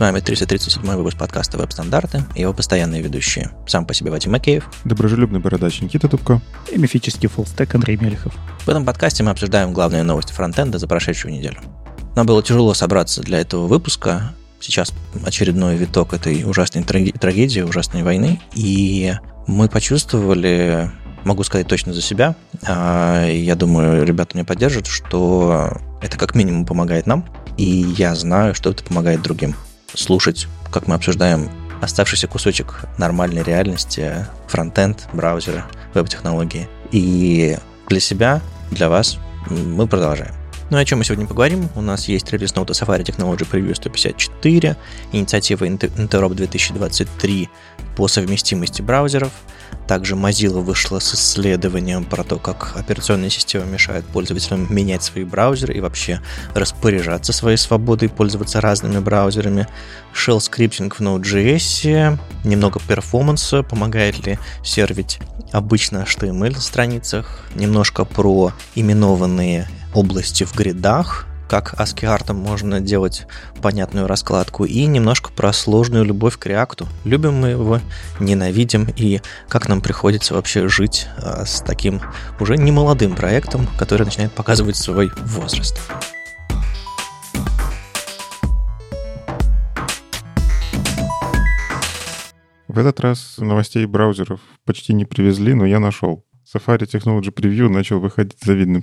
С вами 337 выпуск подкаста «Веб-стандарты» и его постоянные ведущие. Сам по себе Вадим Макеев. Доброжелюбный бородач Никита Тупко. И мифический фуллстек Андрей Мелехов. В этом подкасте мы обсуждаем главные новости фронтенда за прошедшую неделю. Нам было тяжело собраться для этого выпуска. Сейчас очередной виток этой ужасной трагедии, ужасной войны. И мы почувствовали, могу сказать точно за себя, а, я думаю, ребята меня поддержат, что это как минимум помогает нам, и я знаю, что это помогает другим. Слушать, как мы обсуждаем оставшийся кусочек нормальной реальности, фронтенд, браузеры, веб-технологии. И для себя, для вас мы продолжаем. Ну и о чем мы сегодня поговорим? У нас есть релиз ноута Safari Technology Preview 154, инициатива Interop 2023 по совместимости браузеров – также Mozilla вышла с исследованием про то, как операционная система мешает пользователям менять свои браузеры и вообще распоряжаться своей свободой, пользоваться разными браузерами. Shell скриптинг в Node.js, немного перформанса, помогает ли сервить обычно HTML страницах, немножко про именованные области в гридах, как ASCII можно делать понятную раскладку, и немножко про сложную любовь к реакту. Любим мы его, ненавидим, и как нам приходится вообще жить а, с таким уже немолодым проектом, который начинает показывать свой возраст. В этот раз новостей браузеров почти не привезли, но я нашел. Safari Technology Preview начал выходить с завидным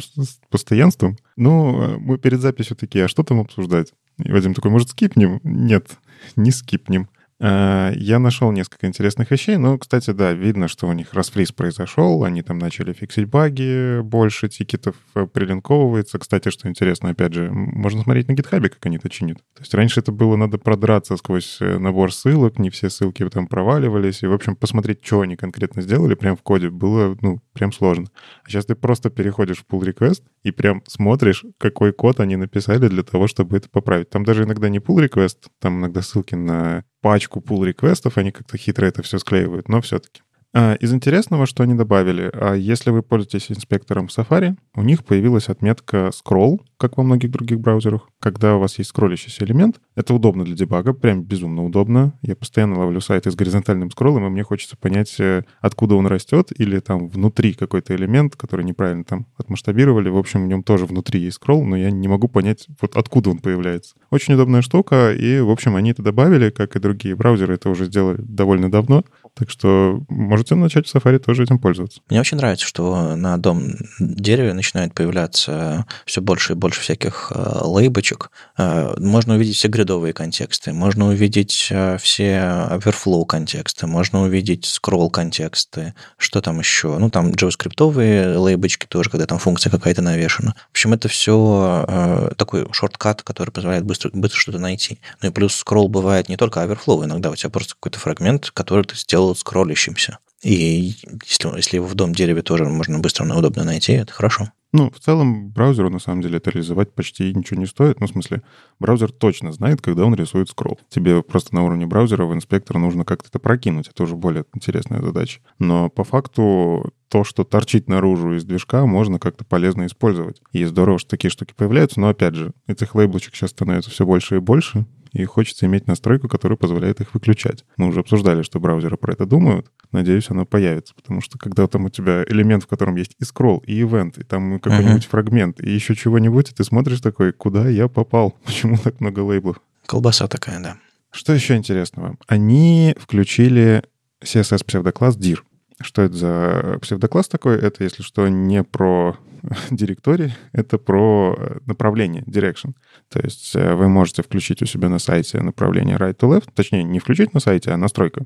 постоянством. Ну, э, мы перед записью такие, а что там обсуждать? И Вадим такой, может, скипнем? Нет, не скипнем. Э, я нашел несколько интересных вещей. Ну, кстати, да, видно, что у них расфриз произошел. Они там начали фиксить баги, больше тикетов э, прилинковывается. Кстати, что интересно, опять же, можно смотреть на гитхабе, как они это чинят. То есть раньше это было надо продраться сквозь э, набор ссылок, не все ссылки там проваливались. И, в общем, посмотреть, что они конкретно сделали прямо в коде, было, ну, прям сложно. А сейчас ты просто переходишь в pull request и прям смотришь, какой код они написали для того, чтобы это поправить. Там даже иногда не pull request, там иногда ссылки на пачку pull реквестов они как-то хитро это все склеивают, но все-таки. А, из интересного, что они добавили, а если вы пользуетесь инспектором Safari, у них появилась отметка scroll, как во многих других браузерах, когда у вас есть скроллящийся элемент. Это удобно для дебага, прям безумно удобно. Я постоянно ловлю сайты с горизонтальным скроллом, и мне хочется понять, э, откуда он растет, или там внутри какой-то элемент, который неправильно там отмасштабировали. В общем, в нем тоже внутри есть скролл, но я не могу понять, вот откуда он появляется. Очень удобная штука, и, в общем, они это добавили, как и другие браузеры это уже сделали довольно давно. Так что можете начать в Safari тоже этим пользоваться. Мне очень нравится, что на дом дереве начинает появляться все больше и больше всяких э, лейбочек. Э, можно увидеть все грядовые контексты, можно увидеть э, все overflow контексты, можно увидеть scroll контексты, что там еще? Ну, там JavaScript лейбочки тоже, когда там функция какая-то навешена. В общем, это все такой шорткат, который позволяет быстро, быстро что-то найти. Ну и плюс scroll бывает не только overflow, иногда у тебя просто какой-то фрагмент, который ты сделал делают скроллящимся. И если, если его в дом дереве тоже можно быстро и удобно найти, это хорошо. Ну, в целом, браузеру на самом деле это реализовать почти ничего не стоит. Ну, в смысле, браузер точно знает, когда он рисует скролл. Тебе просто на уровне браузера в инспектор нужно как-то это прокинуть. Это уже более интересная задача. Но по факту то, что торчит наружу из движка, можно как-то полезно использовать. И здорово, что такие штуки появляются, но опять же, этих лейблочек сейчас становится все больше и больше, и хочется иметь настройку, которая позволяет их выключать. Мы уже обсуждали, что браузеры про это думают. Надеюсь, оно появится, потому что когда там у тебя элемент, в котором есть и скролл, и ивент, и там какой-нибудь uh-huh. фрагмент, и еще чего-нибудь, и ты смотришь такой, куда я попал? Почему так много лейблов? Колбаса такая, да. Что еще интересного? Они включили CSS псевдокласс dir. Что это за псевдокласс такой? Это, если что, не про директорий, это про э, направление, direction. То есть э, вы можете включить у себя на сайте направление right to left, точнее, не включить на сайте, а настройка.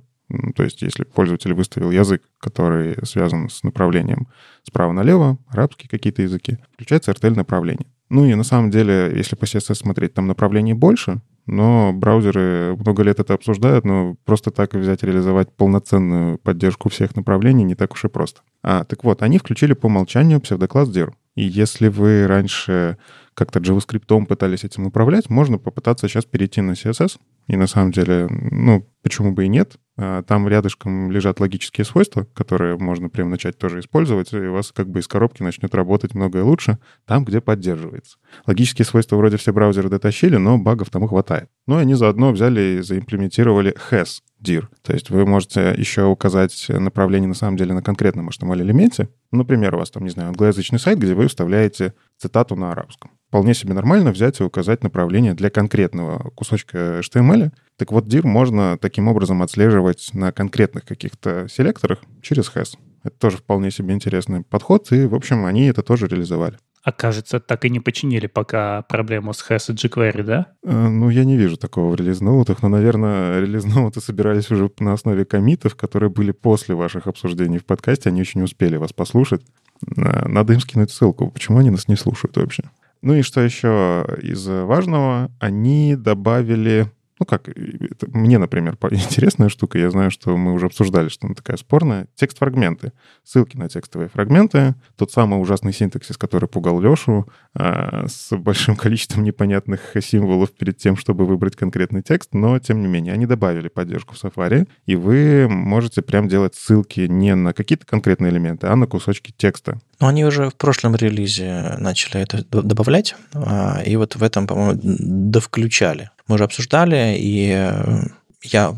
То есть если пользователь выставил язык, который связан с направлением справа налево, арабские какие-то языки, включается RTL направление. Ну и на самом деле, если по CSS смотреть, там направлений больше, но браузеры много лет это обсуждают, но просто так взять реализовать полноценную поддержку всех направлений не так уж и просто. А, так вот, они включили по умолчанию псевдокласс dir. И если вы раньше как-то JavaScript пытались этим управлять, можно попытаться сейчас перейти на CSS. И на самом деле, ну, почему бы и нет? А, там рядышком лежат логические свойства, которые можно прямо начать тоже использовать, и у вас как бы из коробки начнет работать многое лучше там, где поддерживается. Логические свойства вроде все браузеры дотащили, но багов тому хватает. но они заодно взяли и заимплементировали has dir. То есть вы можете еще указать направление на самом деле на конкретном HTML-элементе. Например, у вас там, не знаю, англоязычный сайт, где вы вставляете цитату на арабском. Вполне себе нормально взять и указать направление для конкретного кусочка HTML. Так вот, dir можно таким образом отслеживать на конкретных каких-то селекторах через has. Это тоже вполне себе интересный подход, и, в общем, они это тоже реализовали. А кажется, так и не починили пока проблему с Hash и jQuery, да? Э, ну, я не вижу такого в релиз-ноутах, но, наверное, релиз-ноуты собирались уже на основе комитов, которые были после ваших обсуждений в подкасте, они еще не успели вас послушать. Э, надо им скинуть ссылку. Почему они нас не слушают вообще? Ну и что еще из важного? Они добавили ну как, это мне, например, интересная штука, я знаю, что мы уже обсуждали, что она такая спорная, текст-фрагменты, ссылки на текстовые фрагменты, тот самый ужасный синтаксис, который пугал Лешу, а, с большим количеством непонятных символов перед тем, чтобы выбрать конкретный текст, но, тем не менее, они добавили поддержку в Safari, и вы можете прям делать ссылки не на какие-то конкретные элементы, а на кусочки текста. Но они уже в прошлом релизе начали это добавлять, а, и вот в этом, по-моему, довключали. Мы уже обсуждали, и э, я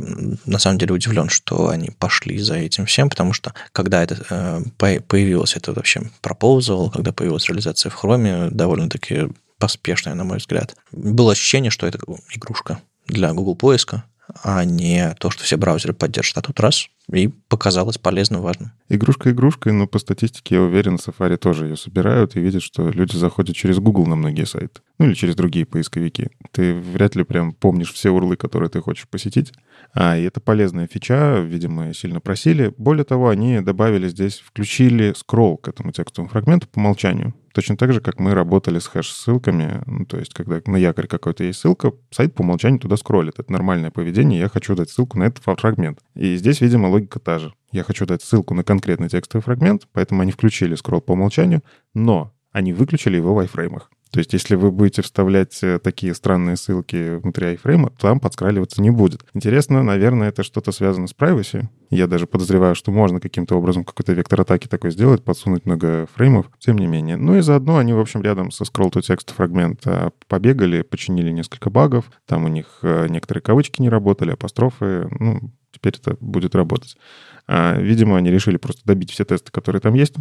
на самом деле удивлен, что они пошли за этим всем, потому что когда это э, появилось, это вообще proposal, когда появилась реализация в Chrome, довольно-таки поспешная, на мой взгляд, было ощущение, что это игрушка для Google поиска, а не то, что все браузеры поддержат. А тут раз и показалось полезным, важным. Игрушка игрушкой, но по статистике, я уверен, Safari тоже ее собирают и видят, что люди заходят через Google на многие сайты. Ну или через другие поисковики. Ты вряд ли прям помнишь все урлы, которые ты хочешь посетить. А, и это полезная фича, видимо, сильно просили. Более того, они добавили здесь, включили скролл к этому текстовому фрагменту по умолчанию. Точно так же, как мы работали с хэш-ссылками. Ну, то есть, когда на якорь какой-то есть ссылка, сайт по умолчанию туда скроллит. Это нормальное поведение. Я хочу дать ссылку на этот фрагмент. И здесь, видимо, логика та же. Я хочу дать ссылку на конкретный текстовый фрагмент, поэтому они включили скролл по умолчанию, но они выключили его в айфреймах. То есть, если вы будете вставлять э, такие странные ссылки внутри айфрейма, там подскраливаться не будет. Интересно, наверное, это что-то связано с privacy. Я даже подозреваю, что можно каким-то образом какой-то вектор атаки такой сделать, подсунуть много фреймов, тем не менее. Ну и заодно они, в общем, рядом со scroll to text фрагмент а, побегали, починили несколько багов. Там у них э, некоторые кавычки не работали, апострофы. Ну, теперь это будет работать. А, видимо, они решили просто добить все тесты, которые там есть,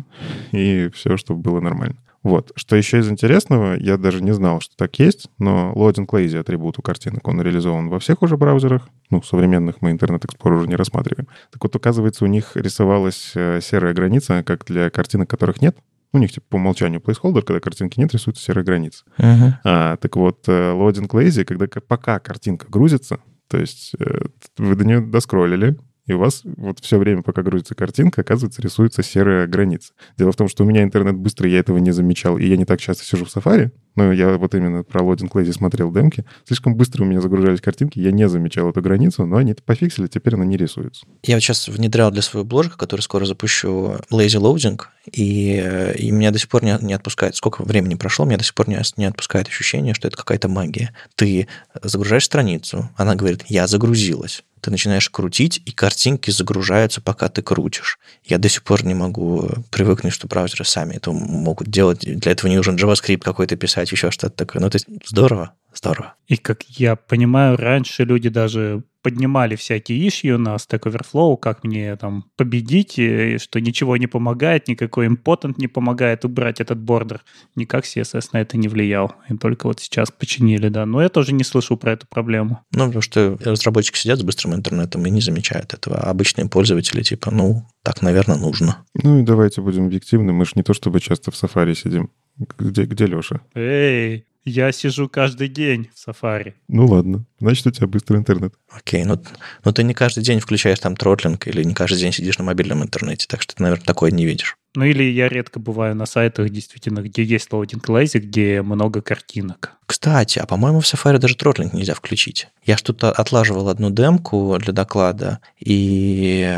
и все, чтобы было нормально. Вот. Что еще из интересного, я даже не знал, что так есть, но loading lazy атрибут у картинок, он реализован во всех уже браузерах. Ну, современных мы Internet Explorer уже не рассматриваем. Так вот, оказывается, у них рисовалась э, серая граница, как для картинок, которых нет. У них, типа, по умолчанию placeholder, когда картинки нет, рисуется серая граница. Uh-huh. А, так вот, э, loading lazy, когда пока картинка грузится, то есть э, вы до нее доскроллили, и у вас вот все время, пока грузится картинка, оказывается, рисуется серая граница. Дело в том, что у меня интернет быстрый, я этого не замечал, и я не так часто сижу в Safari, но я вот именно про Loading Lazy смотрел демки. Слишком быстро у меня загружались картинки, я не замечал эту границу, но они это пофиксили, теперь она не рисуется. Я вот сейчас внедрял для своего бложика, который скоро запущу, Lazy Loading, и, и меня до сих пор не, не отпускает. Сколько времени прошло, меня до сих пор не, не отпускает ощущение, что это какая-то магия. Ты загружаешь страницу, она говорит, я загрузилась ты начинаешь крутить, и картинки загружаются, пока ты крутишь. Я до сих пор не могу привыкнуть, что браузеры сами это могут делать. Для этого не нужен JavaScript какой-то писать, еще что-то такое. Ну, то есть здорово, здорово. И как я понимаю, раньше люди даже поднимали всякие ишью на Stack Overflow, как мне там победить, и что ничего не помогает, никакой импотент не помогает убрать этот бордер. Никак CSS на это не влиял. И только вот сейчас починили, да. Но я тоже не слышу про эту проблему. Ну, потому что разработчики сидят с быстрым интернетом и не замечают этого. А обычные пользователи типа, ну, так, наверное, нужно. Ну и давайте будем объективны. Мы же не то чтобы часто в Safari сидим. Где, где Леша? Эй, я сижу каждый день в Safari. Ну ладно, значит, у тебя быстрый интернет. Окей, ну, ну ты не каждый день включаешь там тротлинг или не каждый день сидишь на мобильном интернете, так что ты, наверное, такое не видишь. Ну или я редко бываю на сайтах, действительно, где есть loading lazy, где много картинок. Кстати, а по-моему в Safari даже тротлинг нельзя включить. Я что-то отлаживал одну демку для доклада, и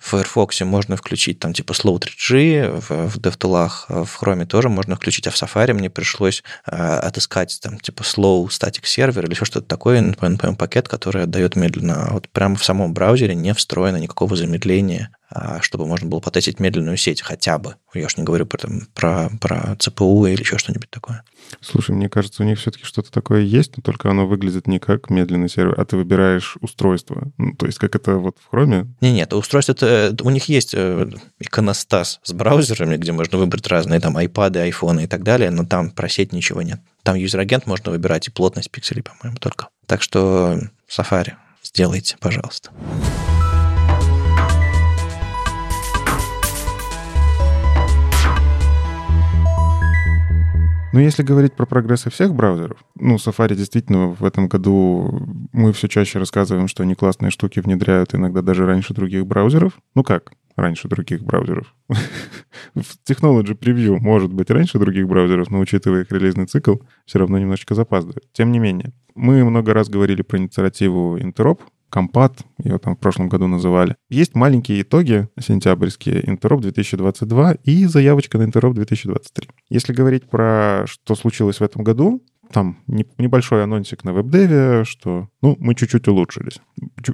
в Firefox можно включить там типа slow 3G, в, в DevTools, в Chrome тоже можно включить, а в Safari мне пришлось э, отыскать там типа slow static сервер или еще что-то такое, NPM пакет, который отдает медленно. А вот прямо в самом браузере не встроено никакого замедления чтобы можно было потестить медленную сеть хотя бы. Я уж не говорю про, там, про, про ЦПУ или еще что-нибудь такое. Слушай, мне кажется, у них все-таки что-то такое есть, но только оно выглядит не как медленный сервер, а ты выбираешь устройство. Ну, то есть как это вот в хроме? Не, нет, устройство это у них есть э, иконостас с браузерами, где можно выбрать разные там iPad, iPhone и так далее, но там про сеть ничего нет. Там user agent можно выбирать и плотность пикселей, по-моему, только. Так что Safari сделайте, пожалуйста. Но если говорить про прогрессы всех браузеров, ну, Safari действительно в этом году мы все чаще рассказываем, что они классные штуки внедряют иногда даже раньше других браузеров. Ну как? раньше других браузеров. в Technology Preview может быть раньше других браузеров, но учитывая их релизный цикл, все равно немножечко запаздывает. Тем не менее, мы много раз говорили про инициативу Interop, Компат, ее там в прошлом году называли. Есть маленькие итоги сентябрьские Интероп 2022 и заявочка на Интероп 2023. Если говорить про что случилось в этом году, там небольшой анонсик на веб-деве, что, ну, мы чуть-чуть улучшились.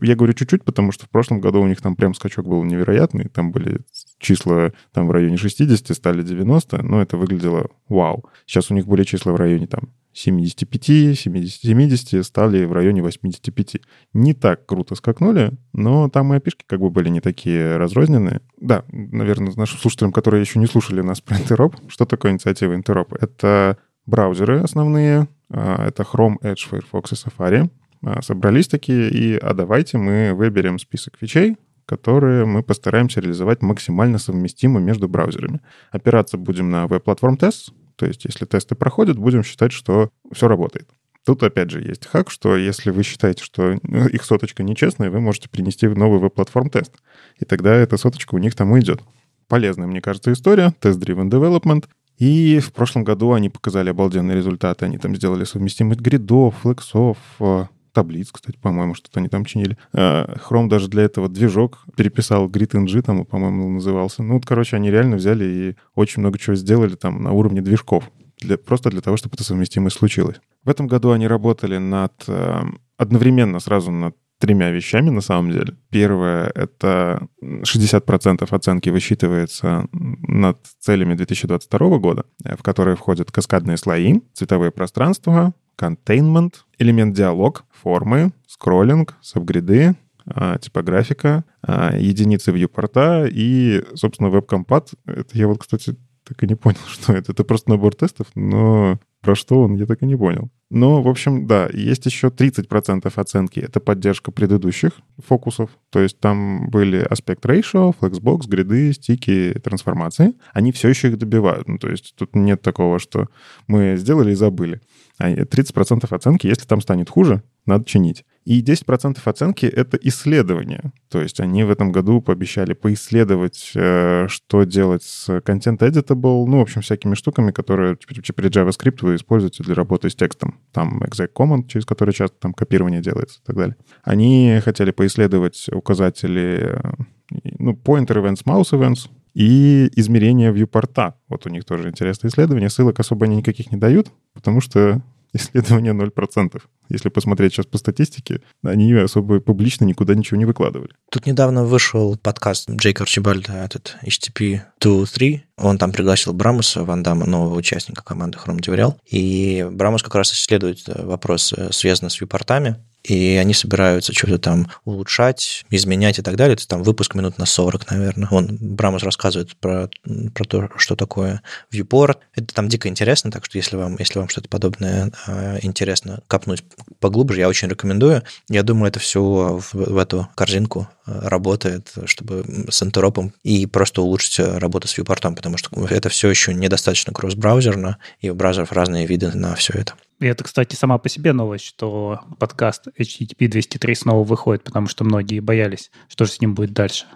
Я говорю чуть-чуть, потому что в прошлом году у них там прям скачок был невероятный. Там были числа там в районе 60, стали 90, но это выглядело вау. Сейчас у них были числа в районе там 75, 70, 70 стали в районе 85. Не так круто скакнули, но там и опишки как бы были не такие разрозненные. Да, наверное, нашим слушателям, которые еще не слушали нас про Interop, что такое инициатива Interop? Это браузеры основные, а, это Chrome, Edge, Firefox и Safari. А, собрались такие, и а давайте мы выберем список фичей, которые мы постараемся реализовать максимально совместимо между браузерами. Опираться будем на веб-платформ тест, то есть, если тесты проходят, будем считать, что все работает. Тут, опять же, есть хак, что если вы считаете, что ну, их соточка нечестная, вы можете принести в новый веб-платформ тест. И тогда эта соточка у них там уйдет. Полезная, мне кажется, история. Test-driven development. И в прошлом году они показали обалденные результаты. Они там сделали совместимость гридов, флексов, э, таблиц, кстати, по-моему, что-то они там чинили. А, Chrome даже для этого движок переписал Grid там, по-моему, назывался. Ну, вот, короче, они реально взяли и очень много чего сделали там на уровне движков. Для, просто для того, чтобы эта совместимость случилась. В этом году они работали над э, одновременно сразу над тремя вещами на самом деле. Первое — это 60% оценки высчитывается над целями 2022 года, э, в которые входят каскадные слои, цветовые пространства, containment, элемент диалог, формы, скроллинг, сабгриды, а, типографика, а, единицы вьюпорта и, собственно, веб-компат. Это я вот, кстати, так и не понял, что это. Это просто набор тестов, но про что он, я так и не понял. Но, в общем, да, есть еще 30% оценки. Это поддержка предыдущих фокусов. То есть там были аспект ratio, flexbox, гриды, стики, трансформации. Они все еще их добивают. Ну, то есть тут нет такого, что мы сделали и забыли. А 30% оценки, если там станет хуже, надо чинить. И 10% оценки — это исследование. То есть они в этом году пообещали поисследовать, э, что делать с Content Editable, ну, в общем, всякими штуками, которые при JavaScript вы используете для работы с текстом. Там exec command, через который часто там копирование делается и так далее. Они хотели поисследовать указатели э, ну, pointer events, mouse events, и измерение вьюпорта. Вот у них тоже интересное исследование. Ссылок особо они никаких не дают, потому что исследование 0%. Если посмотреть сейчас по статистике, они особо публично никуда ничего не выкладывали. Тут недавно вышел подкаст Джейка Арчибальда, этот HTTP 2.3. Он там пригласил Брамуса, Ван Дамма, нового участника команды Chrome Devreal. И Брамус как раз исследует вопрос, э, связанный с вьюпортами и они собираются что-то там улучшать, изменять и так далее. Это там выпуск минут на 40, наверное. Он, Брамус рассказывает про, про то, что такое viewport. Это там дико интересно, так что если вам, если вам что-то подобное э, интересно копнуть поглубже, я очень рекомендую. Я думаю, это все в, в эту корзинку а, работает, чтобы с интеропом и просто улучшить работу с viewport, потому что это все еще недостаточно кросс-браузерно, и у браузеров разные виды на все это. И это, кстати, сама по себе новость, что подкаст HTTP 203 снова выходит, потому что многие боялись, что же с ним будет дальше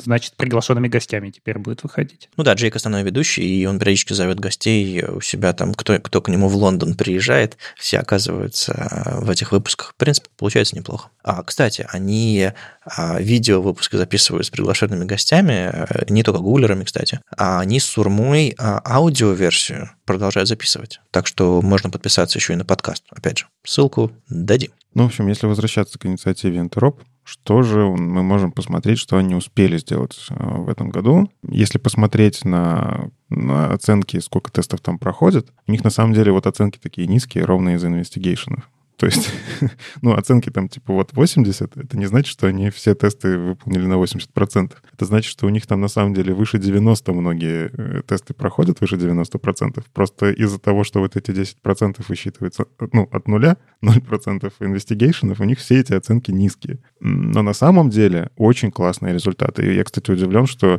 значит, приглашенными гостями теперь будет выходить. Ну да, Джейк основной ведущий, и он периодически зовет гостей у себя там, кто, кто к нему в Лондон приезжает, все оказываются в этих выпусках. В принципе, получается неплохо. А, кстати, они а, видео выпуска записывают с приглашенными гостями, э, не только гуглерами, кстати, а они с Сурмой а, аудиоверсию продолжают записывать. Так что можно подписаться еще и на подкаст. Опять же, ссылку дадим. Ну, в общем, если возвращаться к инициативе Интероп, что же мы можем посмотреть, что они успели сделать э, в этом году. Если посмотреть на, на оценки, сколько тестов там проходит, у них на самом деле вот оценки такие низкие, ровно из инвестигейшенов. То есть, ну, оценки там типа вот 80, это не значит, что они все тесты выполнили на 80%. Это значит, что у них там на самом деле выше 90 многие э, тесты проходят, выше 90%. Просто из-за того, что вот эти 10% высчитываются, ну, от нуля, 0% инвестигейшенов, у них все эти оценки низкие. Но на самом деле очень классные результаты. И я, кстати, удивлен, что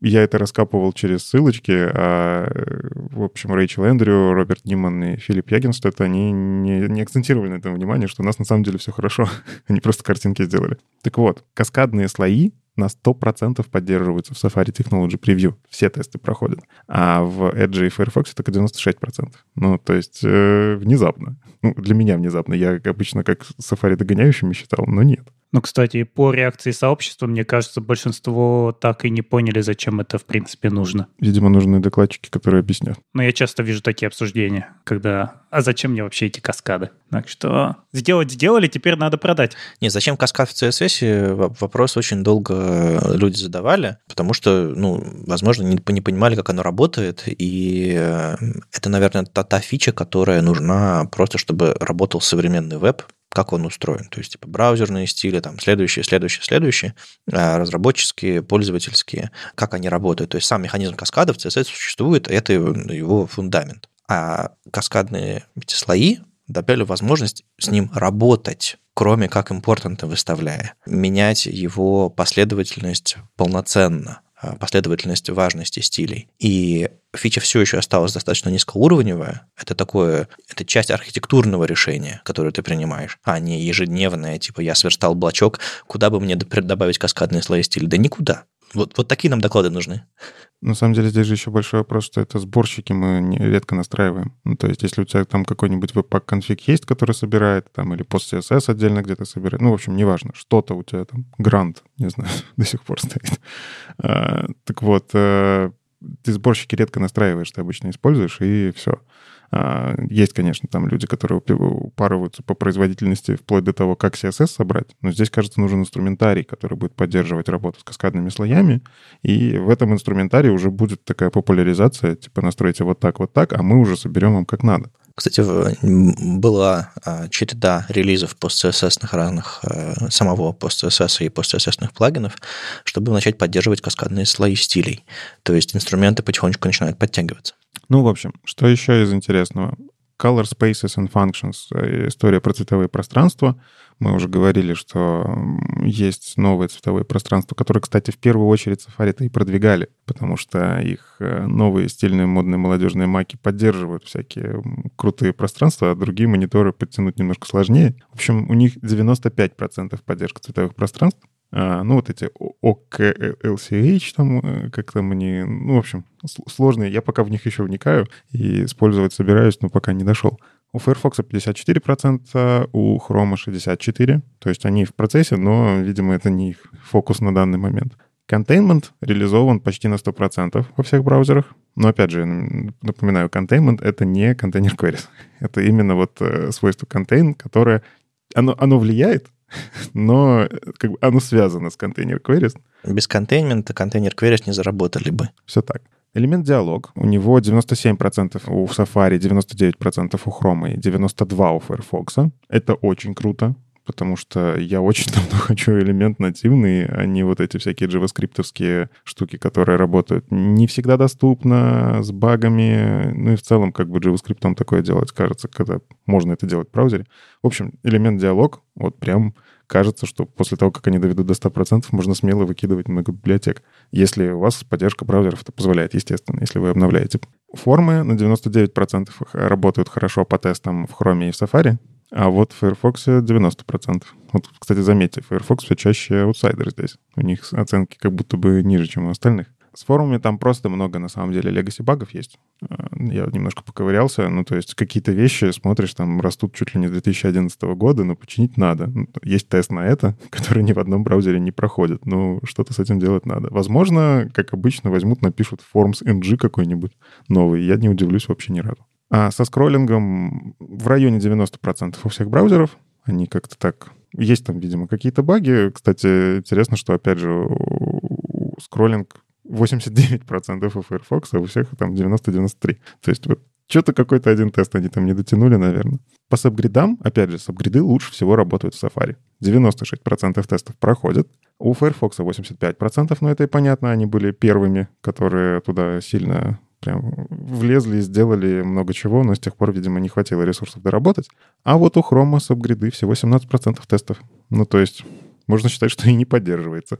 я это раскапывал через ссылочки, а, э, в общем, Рэйчел Эндрю, Роберт Ниман и Филипп Ягенстед, они не, не акцентировали на этом внимание, что у нас на самом деле все хорошо. Они просто картинки сделали. Так вот, каскадные слои на 100% поддерживаются в Safari Technology Preview. Все тесты проходят. А в Edge и Firefox только 96%. Ну, то есть э, внезапно. Ну, для меня внезапно. Я обычно как Safari догоняющими считал, но нет. Ну, кстати, по реакции сообщества, мне кажется, большинство так и не поняли, зачем это в принципе нужно. Видимо, нужны докладчики, которые объяснят. Но я часто вижу такие обсуждения, когда «А зачем мне вообще эти каскады?» Так что сделать сделали, теперь надо продать. Не, зачем каскад в CSS? Вопрос очень долго люди задавали, потому что, ну, возможно, не, не понимали, как оно работает, и э, это, наверное, та, та фича, которая нужна просто, чтобы работал современный веб, как он устроен. То есть, типа, браузерные стили, там, следующие, следующие, следующие, а разработческие, пользовательские, как они работают. То есть, сам механизм каскада в CSS существует, это его фундамент. А каскадные эти слои добавили возможность с ним работать, кроме как импортанты выставляя, менять его последовательность полноценно, последовательность важности стилей. И фича все еще осталась достаточно низкоуровневая. Это такое, это часть архитектурного решения, которое ты принимаешь, а не ежедневное, типа я сверстал блочок, куда бы мне добавить каскадные слои стиля? Да никуда. Вот, вот такие нам доклады нужны. На самом деле здесь же еще большой вопрос, что это сборщики мы редко настраиваем. Ну, то есть если у тебя там какой-нибудь webpack конфиг есть, который собирает, там, или пост CSS отдельно где-то собирает, ну, в общем, неважно, что-то у тебя там, грант, не знаю, до сих пор стоит. А, так вот, а, ты сборщики редко настраиваешь, ты обычно используешь, и все. А, есть, конечно, там люди, которые упарываются по производительности вплоть до того, как CSS собрать, но здесь, кажется, нужен инструментарий, который будет поддерживать работу с каскадными слоями, и в этом инструментарии уже будет такая популяризация, типа настройте вот так, вот так, а мы уже соберем вам как надо. Кстати, была а, череда релизов пост-CSS разных, а, самого пост-CSS и пост-CSS плагинов, чтобы начать поддерживать каскадные слои стилей. То есть инструменты потихонечку начинают подтягиваться. Ну, в общем, что еще из интересного? Color Spaces and Functions, э, история про цветовые пространства. Мы уже говорили, что есть новые цветовые пространства, которые, кстати, в первую очередь Safari-то и продвигали, потому что их э, новые стильные, модные, молодежные маки поддерживают всякие крутые пространства, а другие мониторы подтянуть немножко сложнее. В общем, у них 95% поддержка цветовых пространств, ну, вот эти OKLCH, там, э, как там они, ну, в общем, сложные. Я пока в них еще вникаю и использовать собираюсь, но пока не дошел. У Firefox 54%, у Chrome 64%. То есть они в процессе, но, видимо, это не их фокус на данный момент. Containment реализован почти на 100% во всех браузерах. Но, опять же, напоминаю, containment — это не контейнер queries. Это именно вот э, свойство contain, которое... Оно, оно влияет но как бы оно связано с контейнер queries. Без контейнмента контейнер queries не заработали бы. Все так. Элемент диалог. У него 97% у Safari, 99% у Chrome и 92% у Firefox. Это очень круто потому что я очень давно хочу элемент нативный, а не вот эти всякие джаваскриптовские штуки, которые работают. Не всегда доступно, с багами, ну и в целом как бы JavaScript такое делать, кажется, когда можно это делать в браузере. В общем, элемент диалог, вот прям кажется, что после того, как они доведут до 100%, можно смело выкидывать много библиотек. Если у вас поддержка браузеров это позволяет, естественно, если вы обновляете. Формы на 99% работают хорошо по тестам в Chrome и в Safari. А вот в Firefox 90%. Вот, кстати, заметьте, Firefox все чаще аутсайдер здесь. У них оценки как будто бы ниже, чем у остальных. С форумами там просто много, на самом деле, легаси багов есть. А, я немножко поковырялся. Ну, то есть какие-то вещи, смотришь, там растут чуть ли не с 2011 года, но починить надо. Ну, есть тест на это, который ни в одном браузере не проходит. Ну, что-то с этим делать надо. Возможно, как обычно, возьмут, напишут Forms NG какой-нибудь новый. Я не удивлюсь вообще ни разу. А со скроллингом в районе 90% у всех браузеров. Они как-то так Есть там, видимо, какие-то баги. Кстати, интересно, что, опять же, скроллинг 89% у Firefox, а у всех там 90-93. То есть вот что-то какой-то один тест они там не дотянули, наверное. По сабгридам, опять же, сабгриды лучше всего работают в Safari. 96% тестов проходят. У Firefox 85%, но это и понятно, они были первыми, которые туда сильно прям влезли и сделали много чего, но с тех пор, видимо, не хватило ресурсов доработать. А вот у Chrome сабгриды всего 17% тестов. Ну, то есть можно считать, что и не поддерживается.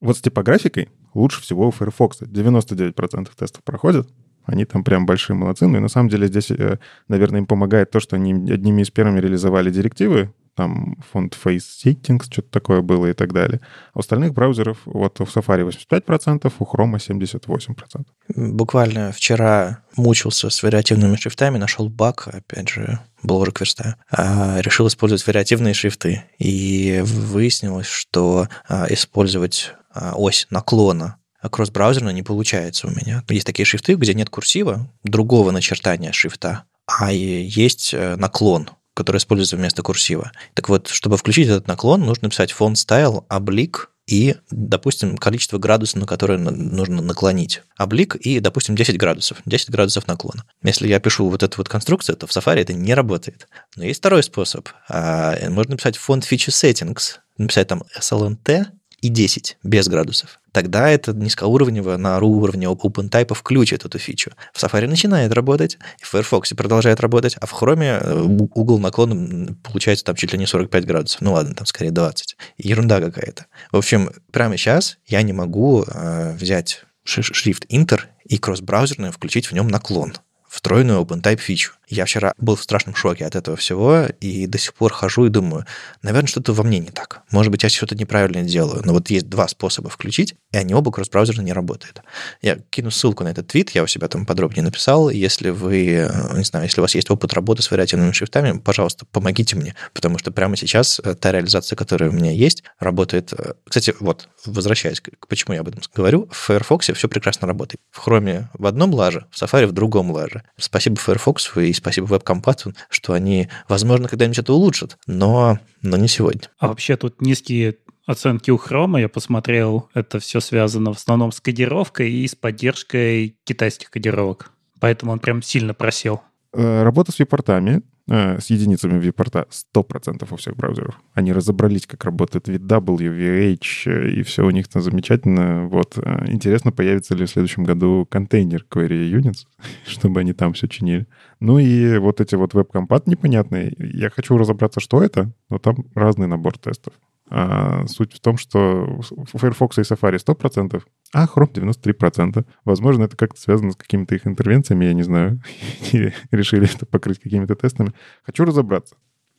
Вот с типографикой лучше всего у Firefox. 99% тестов проходят, они там прям большие молодцы. Ну и на самом деле здесь, э, наверное, им помогает то, что они одними из первыми реализовали директивы, там фонд Face Settings, что-то такое было и так далее. А у остальных браузеров, вот у Safari 85%, у Chrome 78%. Буквально вчера мучился с вариативными шрифтами, нашел баг, опять же, был уже верстаю, а, решил использовать вариативные шрифты. И выяснилось, что а, использовать ось наклона а кросс-браузерно не получается у меня. Есть такие шрифты, где нет курсива, другого начертания шрифта, а есть э, наклон, который используется вместо курсива. Так вот, чтобы включить этот наклон, нужно писать font style, облик и, допустим, количество градусов, на которое нужно наклонить. Облик и, допустим, 10 градусов. 10 градусов наклона. Если я пишу вот эту вот конструкцию, то в Safari это не работает. Но есть второй способ. А, можно написать font feature settings, написать там slnt, и 10 без градусов. Тогда это низкоуровневое на уровне OpenType включит эту фичу. В Safari начинает работать, в Firefox продолжает работать, а в Chrome э, угол наклона получается там чуть ли не 45 градусов. Ну ладно, там скорее 20. Ерунда какая-то. В общем, прямо сейчас я не могу э, взять шрифт Inter и кросс-браузерный включить в нем наклон встроенную OpenType фичу. Я вчера был в страшном шоке от этого всего, и до сих пор хожу и думаю, наверное, что-то во мне не так. Может быть, я что-то неправильно делаю. Но вот есть два способа включить, и они оба кросс-браузерно не работают. Я кину ссылку на этот твит, я у себя там подробнее написал. Если вы, не знаю, если у вас есть опыт работы с вариативными шрифтами, пожалуйста, помогите мне, потому что прямо сейчас э, та реализация, которая у меня есть, работает... Э, кстати, вот, возвращаясь к почему я об этом говорю, в Firefox все прекрасно работает. В Chrome в одном лаже, в Safari в другом лаже. Спасибо Firefox и спасибо WebCompat, что они, возможно, когда-нибудь это улучшат, но, но не сегодня. А вообще тут низкие оценки у Хрома, я посмотрел, это все связано в основном с кодировкой и с поддержкой китайских кодировок. Поэтому он прям сильно просел. Э, работа с випортами с единицами вьюпорта 100% у всех браузеров. Они разобрались, как работает VW, VH, э, и все у них там замечательно. Вот. Э, интересно, появится ли в следующем году контейнер Query Units, чтобы они там все чинили. Ну и вот эти вот веб-компат непонятные. Я хочу разобраться, что это, но там разный набор тестов. А суть в том, что Firefox и Safari 100%, а Chrome 93%. Возможно, это как-то связано с какими-то их интервенциями, я не знаю. И решили это покрыть какими-то тестами. Хочу разобраться.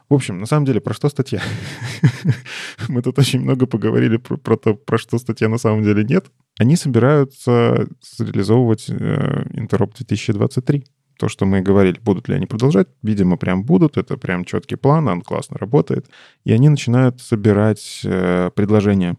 В общем, на самом деле, про что статья? Мы тут очень много поговорили про, про то, про что статья на самом деле нет. Они собираются реализовывать э, Interop 2023 то, что мы говорили, будут ли они продолжать, видимо, прям будут, это прям четкий план, он классно работает, и они начинают собирать э, предложения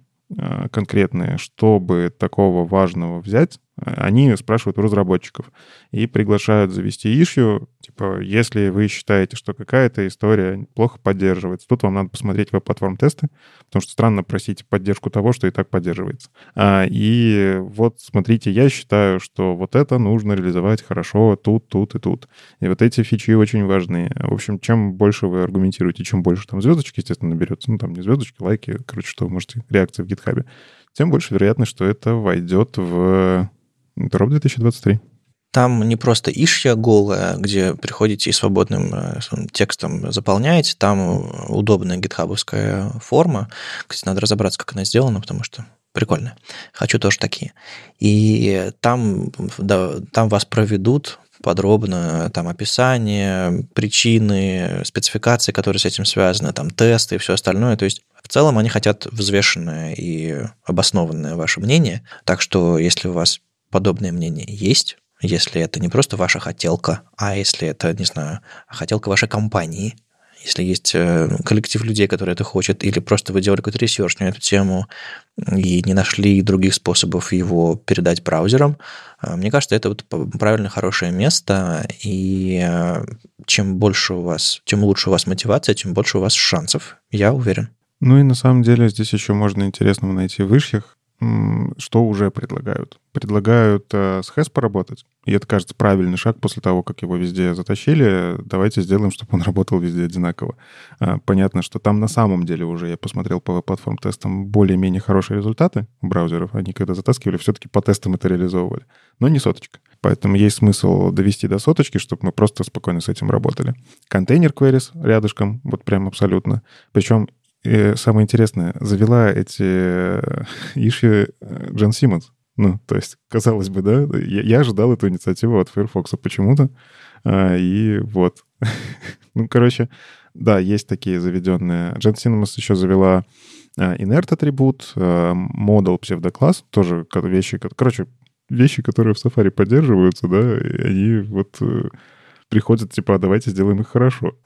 конкретные, чтобы такого важного взять, они спрашивают у разработчиков и приглашают завести ишью. Типа, если вы считаете, что какая-то история плохо поддерживается, тут вам надо посмотреть веб-платформ тесты, потому что странно просить поддержку того, что и так поддерживается. А, и вот смотрите, я считаю, что вот это нужно реализовать хорошо тут, тут и тут. И вот эти фичи очень важны. В общем, чем больше вы аргументируете, чем больше там звездочки, естественно, наберется, ну там не звездочки, лайки, короче, что вы можете, реакции в гитхабе, тем больше вероятность, что это войдет в Дроп 2023. Там не просто ишья голая, где приходите и свободным э, текстом заполняете, там удобная гитхабовская форма. Кстати, надо разобраться, как она сделана, потому что прикольно. Хочу тоже такие. И там, да, там вас проведут подробно, там описание, причины, спецификации, которые с этим связаны, там тесты и все остальное. То есть в целом они хотят взвешенное и обоснованное ваше мнение. Так что если у вас подобное мнение есть, если это не просто ваша хотелка, а если это, не знаю, хотелка вашей компании, если есть э, коллектив людей, которые это хочет, или просто вы делали какой-то research на эту тему и не нашли других способов его передать браузерам, э, мне кажется, это вот правильно хорошее место, и э, чем больше у вас, чем лучше у вас мотивация, тем больше у вас шансов, я уверен. Ну и на самом деле здесь еще можно интересного найти в ишьях, что уже предлагают. Предлагают э, с HES поработать, и это, кажется, правильный шаг после того, как его везде затащили. Давайте сделаем, чтобы он работал везде одинаково. А, понятно, что там на самом деле уже, я посмотрел по платформ тестам, более-менее хорошие результаты у браузеров. Они когда затаскивали, все-таки по тестам это реализовывали. Но не соточка. Поэтому есть смысл довести до соточки, чтобы мы просто спокойно с этим работали. Контейнер queries рядышком, вот прям абсолютно. Причем и самое интересное, завела эти э, иши э, Джен Симмонс. Ну, то есть, казалось бы, да, я, я ожидал эту инициативу от Firefox почему-то. А, и вот. ну, короче, да, есть такие заведенные. Джен Симмонс еще завела а, inert атрибут, а, модул псевдокласс, тоже вещи, короче, вещи, которые в Safari поддерживаются, да, и они вот э, приходят, типа, давайте сделаем их хорошо.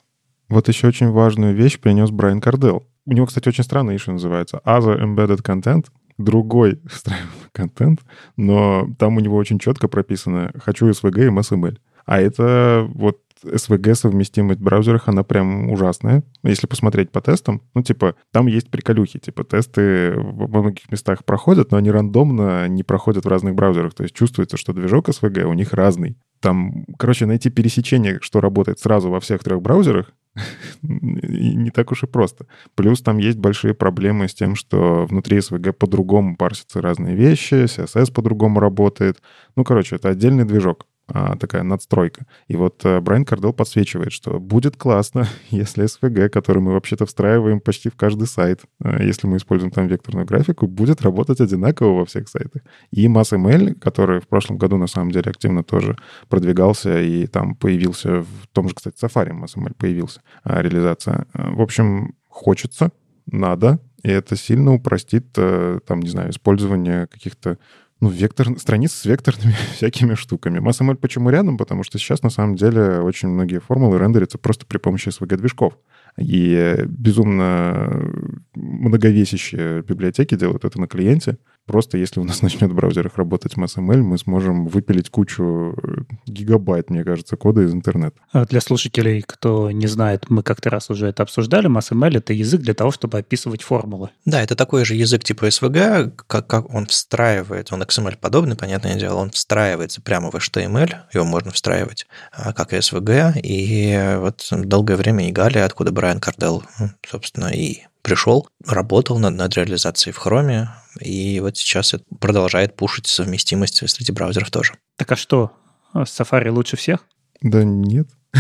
Вот еще очень важную вещь принес Брайан Кардел. У него, кстати, очень странно issue называется. Other Embedded Content. Другой контент, но там у него очень четко прописано «хочу SVG и MSML». А это вот SVG совместимость в браузерах, она прям ужасная. Если посмотреть по тестам, ну, типа, там есть приколюхи. Типа, тесты во многих местах проходят, но они рандомно не проходят в разных браузерах. То есть чувствуется, что движок SVG у них разный. Там, короче, найти пересечение, что работает сразу во всех трех браузерах, не так уж и просто. Плюс там есть большие проблемы с тем, что внутри SVG по-другому парсятся разные вещи, CSS по-другому работает. Ну, короче, это отдельный движок такая надстройка. И вот а, Брайан Кардел подсвечивает, что будет классно, если SVG, который мы вообще-то встраиваем почти в каждый сайт, а, если мы используем там векторную графику, будет работать одинаково во всех сайтах. И MassML, который в прошлом году на самом деле активно тоже продвигался и там появился в том же, кстати, Safari MassML появился, а, реализация. А, в общем, хочется, надо, и это сильно упростит, э, там, не знаю, использование каких-то ну, вектор, страниц с векторными всякими штуками. MassML почему рядом? Потому что сейчас, на самом деле, очень многие формулы рендерятся просто при помощи SVG-движков. И безумно многовесящие библиотеки делают это на клиенте. Просто если у нас начнет в браузерах работать MSML, мы сможем выпилить кучу э, гигабайт, мне кажется, кода из интернета. А для слушателей, кто не знает, мы как-то раз уже это обсуждали. MSML — это язык для того, чтобы описывать формулы. Да, это такой же язык типа SVG, как, как он встраивает, он XML-подобный, понятное дело, он встраивается прямо в HTML, его можно встраивать, а, как и SVG, и вот долгое время игали, откуда Брайан Кардел, собственно, и пришел, работал над, над реализацией в Chrome, и вот сейчас это продолжает пушить совместимость среди браузеров тоже. Так а что, Safari лучше всех? Да нет.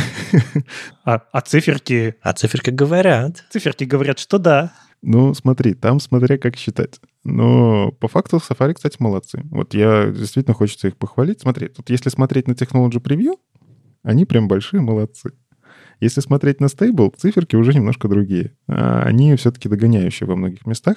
А, а циферки? А циферки говорят. Циферки говорят, что да. Ну, смотри, там смотря как считать. Но по факту Safari, кстати, молодцы. Вот я действительно хочется их похвалить. Смотри, тут если смотреть на Technology Preview, они прям большие молодцы. Если смотреть на стейбл, циферки уже немножко другие. А, они все-таки догоняющие во многих местах.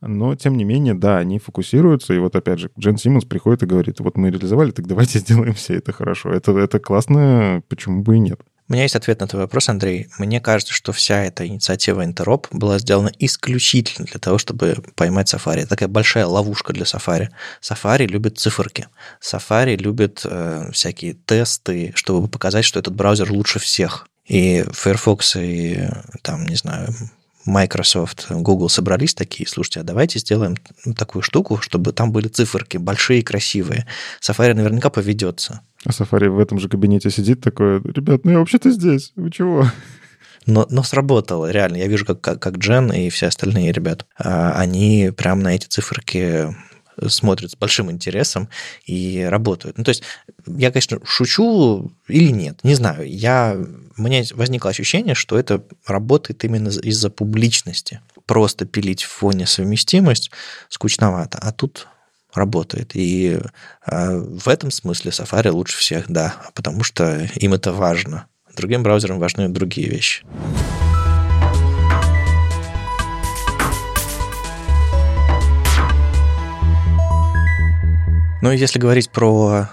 Но, тем не менее, да, они фокусируются. И вот, опять же, Джен Симмонс приходит и говорит, вот мы реализовали, так давайте сделаем все это хорошо. Это, это классно, почему бы и нет. У меня есть ответ на твой вопрос, Андрей. Мне кажется, что вся эта инициатива Интероп была сделана исключительно для того, чтобы поймать. Это такая большая ловушка для Safari. Safari любит циферки. Safari любит э, всякие тесты, чтобы показать, что этот браузер лучше всех. И Firefox и там, не знаю, Microsoft, Google собрались такие, слушайте, а давайте сделаем такую штуку, чтобы там были циферки большие, красивые. Safari наверняка поведется. А Safari в этом же кабинете сидит такой, ребят, ну я вообще-то здесь, вы чего? Но, но сработало, реально. Я вижу, как, как, как Джен и все остальные ребята, а, они прям на эти циферки смотрят с большим интересом и работают. Ну, то есть я, конечно, шучу или нет, не знаю. Я, у меня возникло ощущение, что это работает именно из-за публичности. Просто пилить в фоне совместимость скучновато, а тут работает. И э, в этом смысле Safari лучше всех, да, потому что им это важно. Другим браузерам важны другие вещи. Ну, если говорить про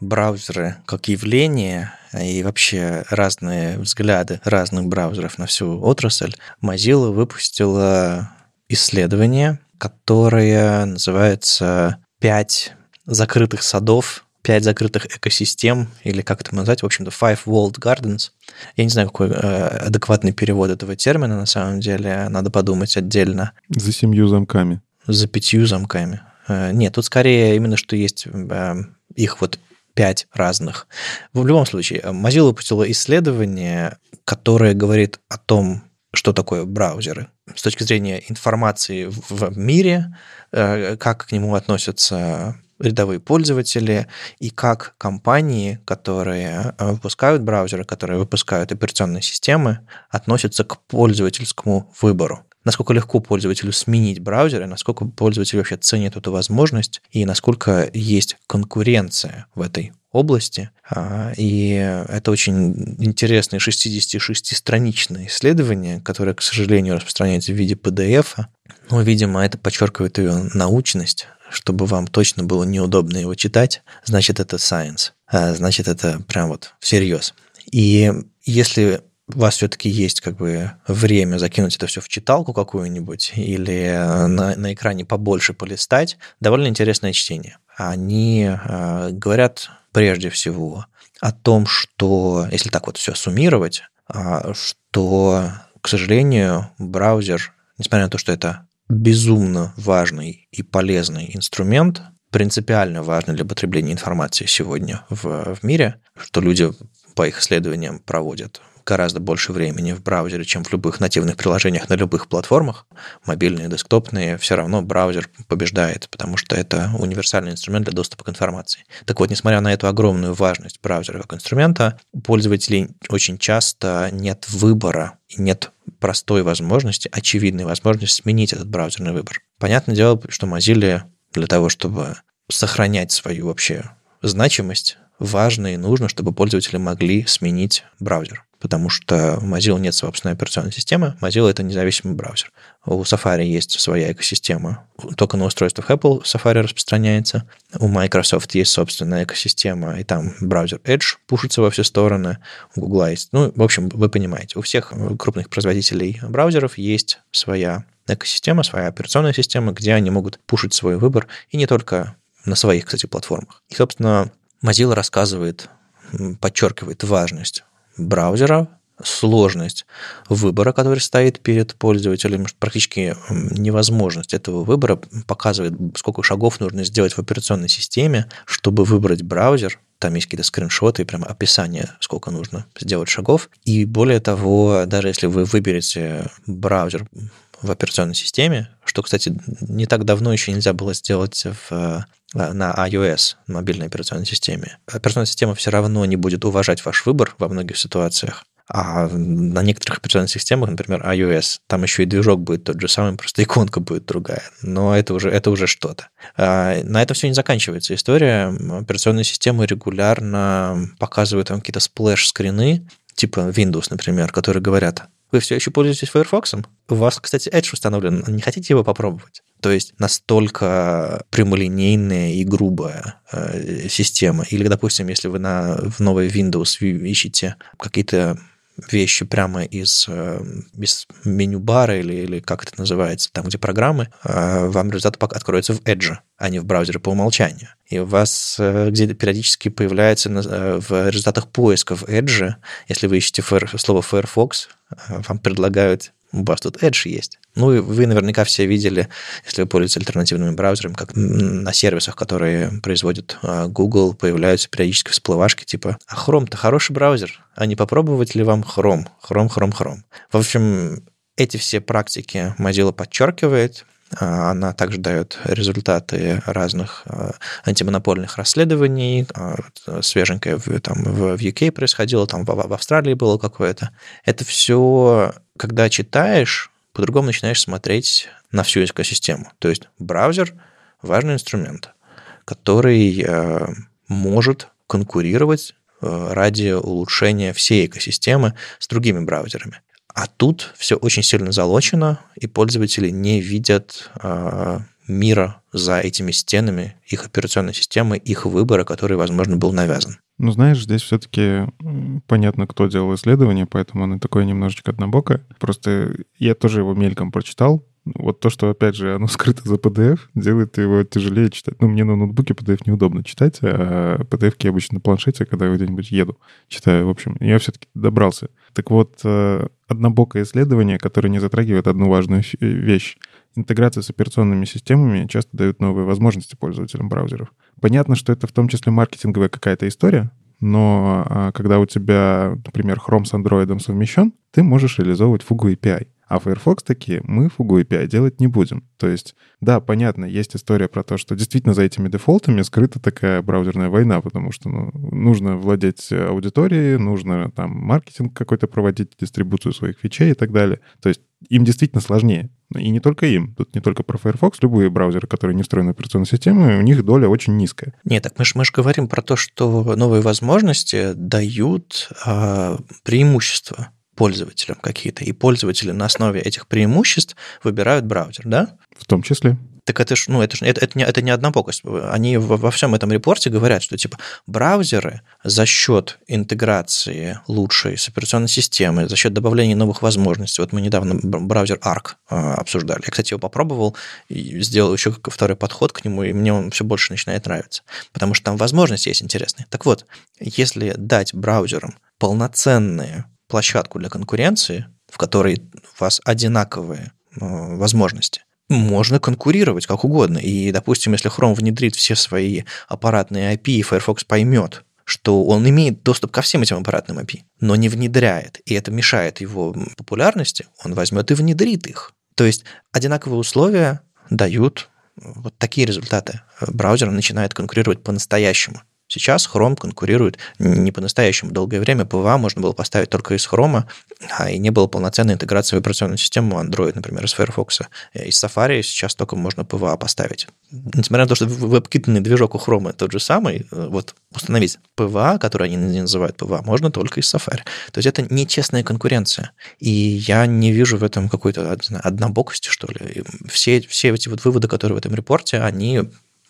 браузеры как явление и вообще разные взгляды разных браузеров на всю отрасль, Mozilla выпустила исследование, которое называется «Пять закрытых садов пять закрытых экосистем, или как это назвать, в общем-то, five walled gardens. Я не знаю, какой э, адекватный перевод этого термина на самом деле, надо подумать отдельно. За семью замками. За пятью замками. Э, нет, тут скорее именно, что есть э, их вот пять разных. В любом случае, Mozilla выпустила исследование, которое говорит о том, что такое браузеры с точки зрения информации в мире, э, как к нему относятся рядовые пользователи и как компании, которые выпускают браузеры, которые выпускают операционные системы, относятся к пользовательскому выбору насколько легко пользователю сменить браузер, и насколько пользователь вообще ценит эту возможность, и насколько есть конкуренция в этой области. А, и это очень интересное 66-страничное исследование, которое, к сожалению, распространяется в виде PDF. Но, видимо, это подчеркивает ее научность, чтобы вам точно было неудобно его читать, значит, это science. А, значит, это прям вот всерьез. И если у вас все-таки есть как бы время закинуть это все в читалку какую-нибудь или на, на экране побольше полистать, довольно интересное чтение. Они э, говорят прежде всего о том, что, если так вот все суммировать, э, что, к сожалению, браузер, несмотря на то, что это безумно важный и полезный инструмент, принципиально важный для потребления информации сегодня в, в мире, что люди по их исследованиям проводят гораздо больше времени в браузере, чем в любых нативных приложениях на любых платформах, мобильные, десктопные, все равно браузер побеждает, потому что это универсальный инструмент для доступа к информации. Так вот, несмотря на эту огромную важность браузера как инструмента, у пользователей очень часто нет выбора и нет простой возможности, очевидной возможности сменить этот браузерный выбор. Понятное дело, что Mozilla для того, чтобы сохранять свою вообще значимость, важно и нужно, чтобы пользователи могли сменить браузер потому что у Mozilla нет собственной операционной системы. Mozilla — это независимый браузер. У Safari есть своя экосистема. Только на устройствах Apple Safari распространяется. У Microsoft есть собственная экосистема, и там браузер Edge пушится во все стороны. У Google есть... Ну, в общем, вы понимаете, у всех крупных производителей браузеров есть своя экосистема, своя операционная система, где они могут пушить свой выбор, и не только на своих, кстати, платформах. И, собственно, Mozilla рассказывает, подчеркивает важность браузера, сложность выбора, который стоит перед пользователем, практически невозможность этого выбора показывает, сколько шагов нужно сделать в операционной системе, чтобы выбрать браузер. Там есть какие-то скриншоты и прямо описание, сколько нужно сделать шагов. И более того, даже если вы выберете браузер в операционной системе, что, кстати, не так давно еще нельзя было сделать в, на iOS, мобильной операционной системе. Операционная система все равно не будет уважать ваш выбор во многих ситуациях. А на некоторых операционных системах, например, iOS, там еще и движок будет тот же самый, просто иконка будет другая. Но это уже, это уже что-то. А на этом все не заканчивается история. Операционные системы регулярно показывают вам какие-то splash screen ы, типа Windows, например, которые говорят, вы все еще пользуетесь Firefox? У вас, кстати, Edge установлен. Не хотите его попробовать? То есть настолько прямолинейная и грубая э, система. Или, допустим, если вы на, в новой Windows ищете какие-то вещи прямо из, э, из меню-бара или, или как это называется, там, где программы, э, вам результат откроется в Edge, а не в браузере по умолчанию. И у вас э, где-то периодически появляется в результатах поиска в Edge, если вы ищете слово Firefox, вам предлагают вас тут Edge есть. Ну, и вы наверняка все видели, если вы пользуетесь альтернативными браузерами, как на сервисах, которые производит а, Google, появляются периодически всплывашки типа «А Chrome-то хороший браузер, а не попробовать ли вам Chrome? Chrome, Chrome, Chrome». В общем, эти все практики Mozilla подчеркивает, она также дает результаты разных а, антимонопольных расследований. Свеженькое в, там, в UK происходило, там в Австралии было какое-то. Это все когда читаешь, по-другому начинаешь смотреть на всю экосистему. То есть браузер – важный инструмент, который э, может конкурировать э, ради улучшения всей экосистемы с другими браузерами. А тут все очень сильно залочено, и пользователи не видят э, мира за этими стенами, их операционной системы, их выбора, который, возможно, был навязан. Ну, знаешь, здесь все-таки понятно, кто делал исследование, поэтому оно такое немножечко однобокое. Просто я тоже его мельком прочитал, Вот то, что, опять же, оно скрыто за PDF, делает его тяжелее читать. Ну, мне на ноутбуке PDF неудобно читать, а PDF я обычно на планшете, когда я где-нибудь еду, читаю. В общем, я все-таки добрался. Так вот, э, однобокое исследование, которое не затрагивает одну важную вещь. Интеграция с операционными системами часто дают новые возможности пользователям браузеров. Понятно, что это в том числе маркетинговая какая-то история, но а, когда у тебя, например, Chrome с Android совмещен, ты можешь реализовывать фугу API. А Firefox такие, мы фугу API делать не будем. То есть, да, понятно, есть история про то, что действительно за этими дефолтами скрыта такая браузерная война, потому что ну, нужно владеть аудиторией, нужно там маркетинг какой-то проводить, дистрибуцию своих фичей и так далее. То есть им действительно сложнее. И не только им. Тут не только про Firefox. Любые браузеры, которые не встроены в операционную систему, у них доля очень низкая. Нет, так мы же мы говорим про то, что новые возможности дают э, преимущества пользователям какие-то, и пользователи на основе этих преимуществ выбирают браузер, да? В том числе. Так это ж, ну, это, ж, это, это, не, это не однобокость. Они во, во всем этом репорте говорят, что типа браузеры за счет интеграции лучшей с операционной системой, за счет добавления новых возможностей. Вот мы недавно браузер Arc а, обсуждали. Я, кстати, его попробовал и сделал еще второй подход к нему, и мне он все больше начинает нравиться. Потому что там возможности есть интересные. Так вот, если дать браузерам полноценные площадку для конкуренции, в которой у вас одинаковые э, возможности, можно конкурировать как угодно. И, допустим, если Chrome внедрит все свои аппаратные API, и Firefox поймет, что он имеет доступ ко всем этим аппаратным API, но не внедряет, и это мешает его популярности, он возьмет и внедрит их. То есть одинаковые условия дают вот такие результаты. Браузер начинает конкурировать по-настоящему. Сейчас Chrome конкурирует не по-настоящему. Долгое время PWA можно было поставить только из Chrome, а и не было полноценной интеграции в операционную систему Android, например, из Firefox. Из Safari сейчас только можно PWA поставить. Несмотря на то, что веб-китный движок у Chrome тот же самый, вот установить PWA, который они называют PWA, можно только из Safari. То есть это нечестная конкуренция. И я не вижу в этом какой-то однобокости, что ли. Все, все эти вот выводы, которые в этом репорте, они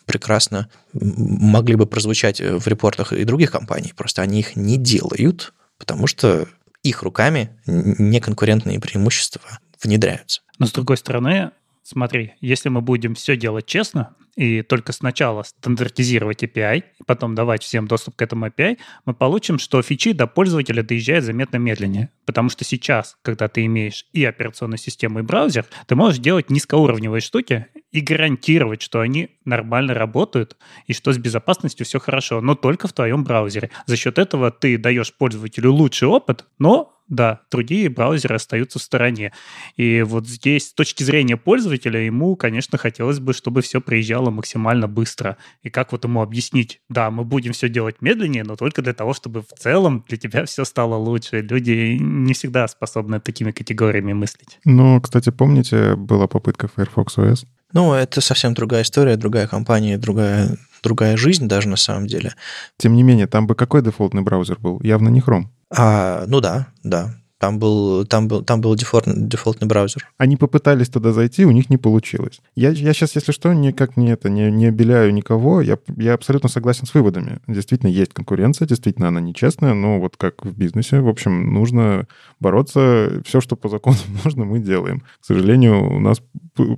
прекрасно могли бы прозвучать в репортах и других компаний, просто они их не делают, потому что их руками неконкурентные преимущества внедряются. Но с другой стороны, смотри, если мы будем все делать честно, и только сначала стандартизировать API, потом давать всем доступ к этому API, мы получим, что фичи до пользователя доезжают заметно медленнее. Потому что сейчас, когда ты имеешь и операционную систему, и браузер, ты можешь делать низкоуровневые штуки и гарантировать, что они нормально работают и что с безопасностью все хорошо, но только в твоем браузере. За счет этого ты даешь пользователю лучший опыт, но да, другие браузеры остаются в стороне. И вот здесь, с точки зрения пользователя, ему, конечно, хотелось бы, чтобы все приезжало максимально быстро. И как вот ему объяснить, да, мы будем все делать медленнее, но только для того, чтобы в целом для тебя все стало лучше. Люди не всегда способны такими категориями мыслить. Ну, кстати, помните, была попытка Firefox OS? Ну, это совсем другая история, другая компания, другая, другая жизнь даже на самом деле. Тем не менее, там бы какой дефолтный браузер был? Явно не Chrome. А, ну да, да. Там был, там был, там был дефолтный, дефолтный браузер. Они попытались туда зайти, у них не получилось. Я, я сейчас, если что, никак не это, не, не обеляю никого. Я, я абсолютно согласен с выводами. Действительно, есть конкуренция, действительно, она нечестная, но вот как в бизнесе, в общем, нужно бороться. Все, что по закону можно, мы делаем. К сожалению, у нас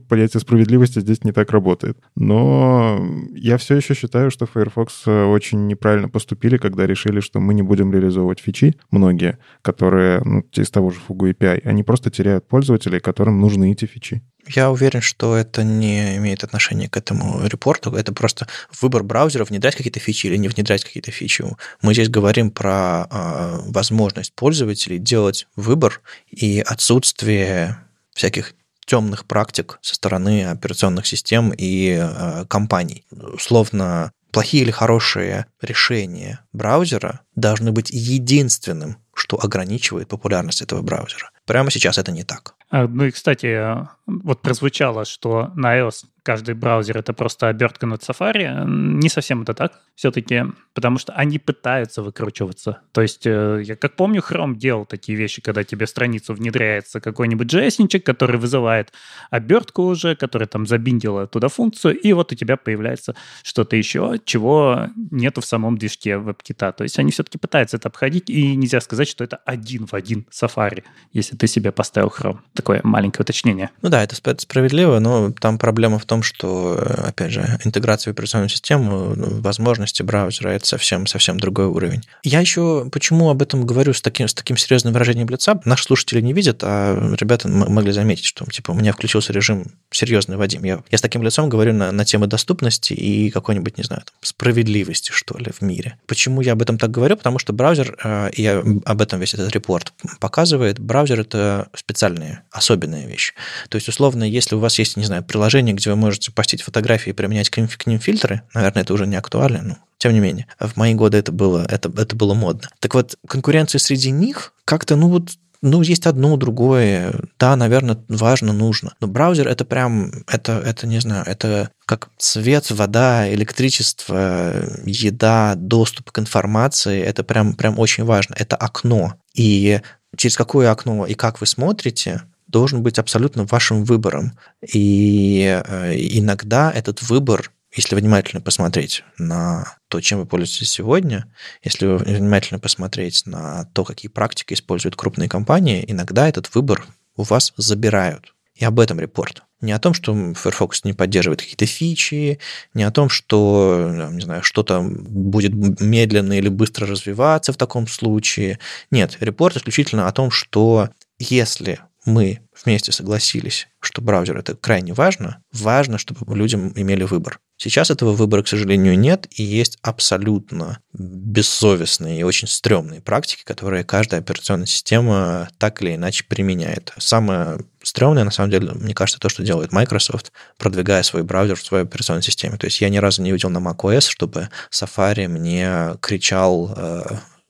понятие справедливости здесь не так работает. Но я все еще считаю, что Firefox э, очень неправильно поступили, когда решили, что мы не будем реализовывать фичи, многие, которые ну, из того же Fugu API. Они просто теряют пользователей, которым нужны эти фичи. Я уверен, что это не имеет отношения к этому репорту. Это просто выбор браузера, внедрять какие-то фичи или не внедрять какие-то фичи. Мы здесь говорим про э, возможность пользователей делать выбор и отсутствие всяких темных практик со стороны операционных систем и э, компаний. Условно, плохие или хорошие решения браузера должны быть единственным, что ограничивает популярность этого браузера. Прямо сейчас это не так. А, ну и, кстати, вот прозвучало, что на iOS каждый браузер это просто обертка над Safari. Не совсем это так все-таки, потому что они пытаются выкручиваться. То есть, э, я как помню, Chrome делал такие вещи, когда тебе страницу внедряется какой-нибудь js который вызывает обертку уже, которая там забиндила туда функцию, и вот у тебя появляется что-то еще, чего нету в самом движке WebKit. То есть они все-таки пытаются это обходить, и нельзя сказать, что это один в один Safari, если ты себе поставил Chrome. Так Такое маленькое уточнение. Ну да, это справедливо, но там проблема в том, что, опять же, интеграция в операционную систему, ну, возможности браузера – это совсем, совсем другой уровень. Я еще почему об этом говорю с таким, с таким серьезным выражением лица? Наши слушатели не видят, а ребята могли заметить, что типа у меня включился режим серьезный Вадим. Я, я с таким лицом говорю на, на темы доступности и какой-нибудь, не знаю, там, справедливости, что ли, в мире. Почему я об этом так говорю? Потому что браузер, э, и об этом весь этот репорт показывает, браузер – это специальная, особенная вещь. То есть, условно, если у вас есть, не знаю, приложение, где вы можете постить фотографии и применять к к ним фильтры, наверное, это уже не актуально, ну, тем не менее, в мои годы это было, это, это было модно. Так вот, конкуренция среди них как-то, ну вот, ну, есть одно, другое. Да, наверное, важно, нужно. Но браузер это прям, это, это не знаю, это как свет, вода, электричество, еда, доступ к информации. Это прям, прям очень важно. Это окно. И через какое окно и как вы смотрите, должен быть абсолютно вашим выбором. И э, иногда этот выбор если внимательно посмотреть на то, чем вы пользуетесь сегодня, если внимательно посмотреть на то, какие практики используют крупные компании, иногда этот выбор у вас забирают. И об этом репорт. Не о том, что Firefox не поддерживает какие-то фичи, не о том, что, не знаю, что-то будет медленно или быстро развиваться в таком случае. Нет, репорт исключительно о том, что если мы вместе согласились, что браузер это крайне важно, важно, чтобы людям имели выбор. Сейчас этого выбора, к сожалению, нет, и есть абсолютно бессовестные и очень стрёмные практики, которые каждая операционная система так или иначе применяет. Самое стрёмное, на самом деле, мне кажется, то, что делает Microsoft, продвигая свой браузер в своей операционной системе. То есть я ни разу не видел на macOS, чтобы Safari мне кричал э,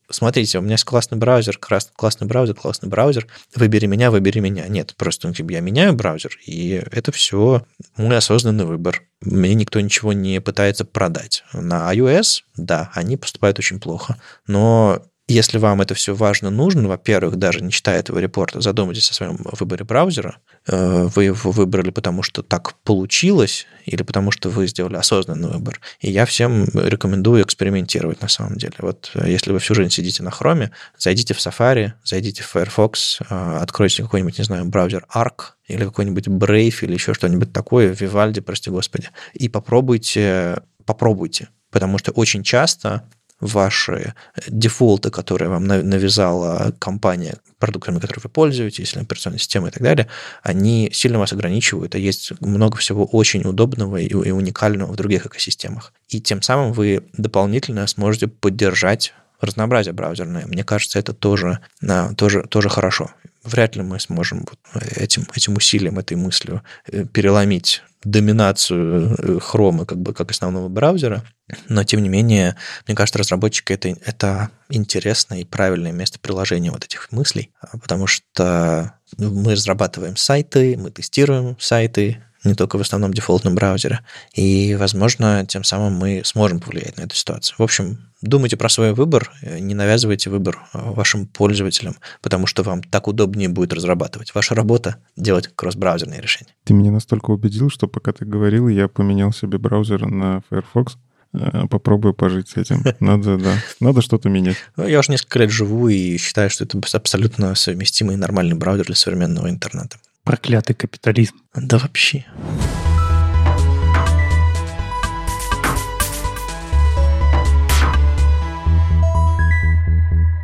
смотрите, у меня есть классный браузер, классный браузер, классный браузер, выбери меня, выбери меня. Нет, просто ну, типа, я меняю браузер, и это все мой осознанный выбор. Мне никто ничего не пытается продать. На iOS, да, они поступают очень плохо, но если вам это все важно, нужно, во-первых, даже не читая этого репорта, задумайтесь о своем выборе браузера. Э, вы его выбрали, потому что так получилось, или потому что вы сделали осознанный выбор. И я всем рекомендую экспериментировать на самом деле. Вот э, если вы всю жизнь сидите на Chrome, зайдите в Safari, зайдите в Firefox, э, откройте какой-нибудь, не знаю, браузер Arc, или какой-нибудь Brave, или еще что-нибудь такое, Vivaldi, прости господи, и попробуйте, попробуйте. Потому что очень часто ваши дефолты, которые вам навязала компания, продуктами, которыми вы пользуетесь, или операционной системой и так далее, они сильно вас ограничивают, а есть много всего очень удобного и уникального в других экосистемах. И тем самым вы дополнительно сможете поддержать разнообразие браузерное. Мне кажется, это тоже, тоже, тоже хорошо. Вряд ли мы сможем этим, этим усилием, этой мыслью э, переломить доминацию хрома э, как бы как основного браузера, но тем не менее, мне кажется, разработчики это, это интересное и правильное место приложения вот этих мыслей, потому что ну, мы разрабатываем сайты, мы тестируем сайты, не только в основном дефолтном браузере. И, возможно, тем самым мы сможем повлиять на эту ситуацию. В общем, думайте про свой выбор, не навязывайте выбор вашим пользователям, потому что вам так удобнее будет разрабатывать. Ваша работа — делать кросс-браузерные решения. Ты меня настолько убедил, что пока ты говорил, я поменял себе браузер на Firefox. Э, попробую пожить с этим. Надо, да. Надо что-то менять. Ну, я уже несколько лет живу и считаю, что это абсолютно совместимый и нормальный браузер для современного интернета. Проклятый капитализм. Да вообще.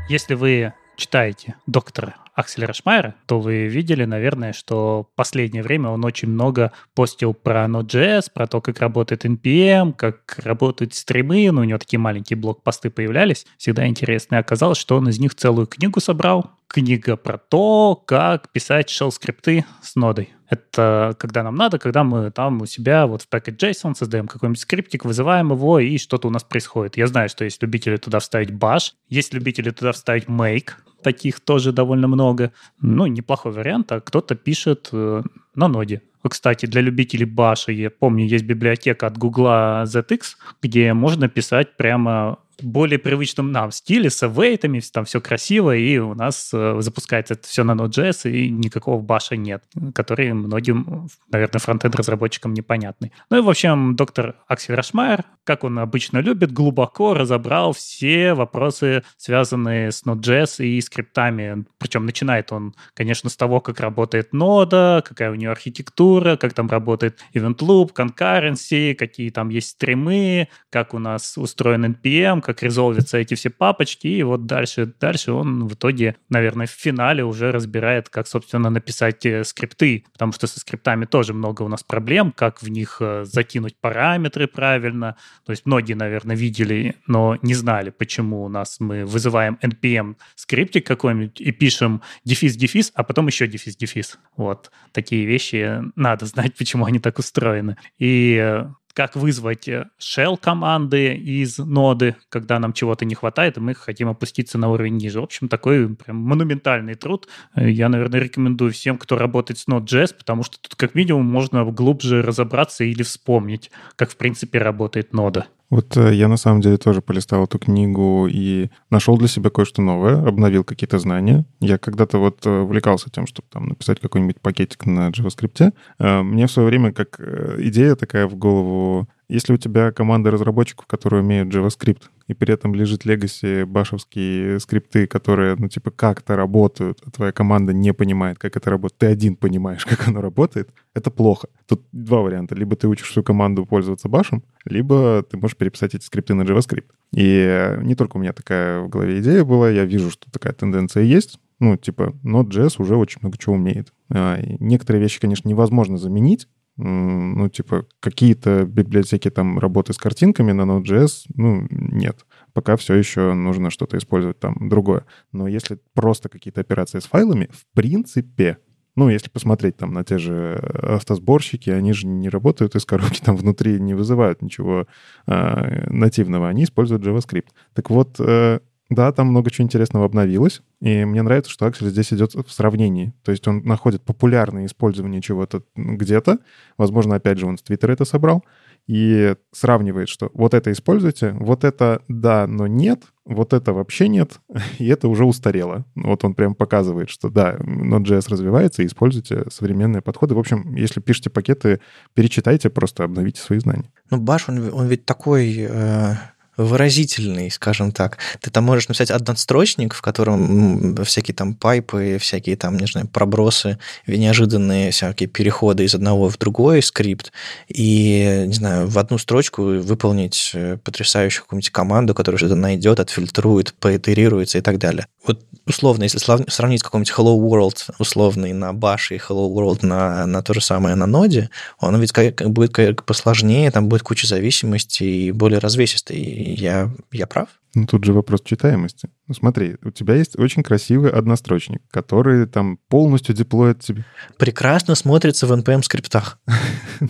Если вы читаете доктора Акселя Шмайера, то вы видели, наверное, что в последнее время он очень много постил про Node.js, про то, как работает NPM, как работают стримы, ну, у него такие маленькие блок-посты появлялись, всегда интересно. И оказалось, что он из них целую книгу собрал, книга про то, как писать shell-скрипты с нодой. Это когда нам надо, когда мы там у себя вот в package.json создаем какой-нибудь скриптик, вызываем его, и что-то у нас происходит. Я знаю, что есть любители туда вставить bash, есть любители туда вставить make, таких тоже довольно много. Ну, неплохой вариант, а кто-то пишет э, на ноде. Кстати, для любителей баша, я помню, есть библиотека от Google ZX, где можно писать прямо более привычном нам стиле, с await, там все красиво, и у нас э, запускается это все на Node.js, и никакого баша нет, который многим, наверное, фронтенд-разработчикам непонятный. Ну и, в общем, доктор Аксель Рашмайер, как он обычно любит, глубоко разобрал все вопросы, связанные с Node.js и скриптами. Причем начинает он, конечно, с того, как работает нода, какая у нее архитектура, как там работает event loop, concurrency, какие там есть стримы, как у нас устроен NPM, как резолвятся эти все папочки, и вот дальше, дальше он в итоге, наверное, в финале уже разбирает, как, собственно, написать э, скрипты, потому что со скриптами тоже много у нас проблем, как в них э, закинуть параметры правильно, то есть многие, наверное, видели, но не знали, почему у нас мы вызываем npm скриптик какой-нибудь и пишем дефис-дефис, а потом еще дефис-дефис. Вот такие вещи надо знать, почему они так устроены. И э, как вызвать э, shell команды из ноды, когда нам чего-то не хватает, и мы хотим опуститься на уровень ниже. В общем, такой прям монументальный труд. Э, я, наверное, рекомендую всем, кто работает с Node.js, потому что тут как минимум можно глубже разобраться или вспомнить, как в принципе работает нода. Вот э, я на самом деле тоже полистал эту книгу и нашел для себя кое-что новое, обновил какие-то знания. Я когда-то вот увлекался тем, чтобы там написать какой-нибудь пакетик на JavaScript. Мне в свое время как идея такая в голову если у тебя команда разработчиков, которые умеют JavaScript, и при этом лежит легаси башевские скрипты, которые, ну, типа, как-то работают, а твоя команда не понимает, как это работает, ты один понимаешь, как оно работает, это плохо. Тут два варианта. Либо ты учишь всю команду пользоваться башем, либо ты можешь переписать эти скрипты на JavaScript. И не только у меня такая в голове идея была, я вижу, что такая тенденция есть. Ну, типа, Node.js уже очень много чего умеет. А, некоторые вещи, конечно, невозможно заменить, ну, типа, какие-то библиотеки там работы с картинками на Node.js, ну, нет. Пока все еще нужно что-то использовать там другое. Но если просто какие-то операции с файлами, в принципе, ну, если посмотреть там на те же автосборщики, они же не работают из коробки, там внутри не вызывают ничего э, нативного, они используют JavaScript. Так вот, э, да, там много чего интересного обновилось, и мне нравится, что Аксель здесь идет в сравнении. То есть он находит популярное использование чего-то где-то, возможно, опять же, он с Твиттера это собрал, и сравнивает, что вот это используйте, вот это да, но нет, вот это вообще нет, и это уже устарело. Вот он прям показывает, что да, Node.js развивается, и используйте современные подходы. В общем, если пишете пакеты, перечитайте, просто обновите свои знания. Ну, Bash, он, он ведь такой... Э выразительный, скажем так. Ты там можешь написать однострочник, в котором всякие там пайпы, всякие там, не знаю, пробросы, неожиданные всякие переходы из одного в другой скрипт, и, не знаю, в одну строчку выполнить э, потрясающую какую-нибудь команду, которая что-то найдет, отфильтрует, поитерируется и так далее. Вот условно, если сравнить какой-нибудь Hello World условный на Bash и Hello World на, на то же самое на ноде, он ведь как, будет как посложнее, там будет куча зависимостей и более развесистый я, я прав? Ну, тут же вопрос читаемости. Ну, смотри, у тебя есть очень красивый однострочник, который там полностью деплоит тебе. Прекрасно смотрится в NPM-скриптах.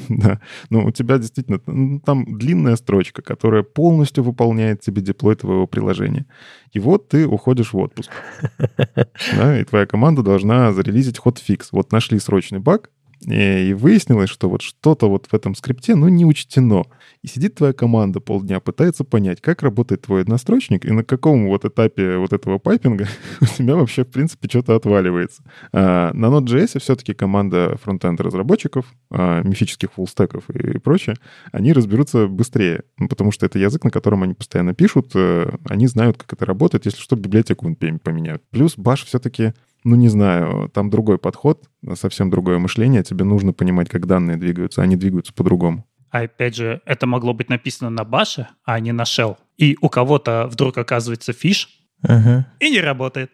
Да. Ну, у тебя действительно ну, там длинная строчка, которая полностью выполняет тебе деплой твоего приложения. И вот ты уходишь в отпуск. Да, и твоя команда должна зарелизить ход-фикс. Вот нашли срочный баг, и выяснилось, что вот что-то вот в этом скрипте, ну, не учтено. И сидит твоя команда полдня, пытается понять, как работает твой однострочник и на каком вот этапе вот этого пайпинга у тебя вообще, в принципе, что-то отваливается. А, на Node.js все-таки команда фронтенд разработчиков, а, мифических фуллстеков и прочее, они разберутся быстрее, потому что это язык, на котором они постоянно пишут, э, они знают, как это работает, если что, библиотеку поменяют. Плюс Bash все-таки ну, не знаю, там другой подход, совсем другое мышление. Тебе нужно понимать, как данные двигаются, они двигаются по-другому. А опять же, это могло быть написано на баше, а не на shell. И у кого-то вдруг оказывается фиш, угу. и не работает.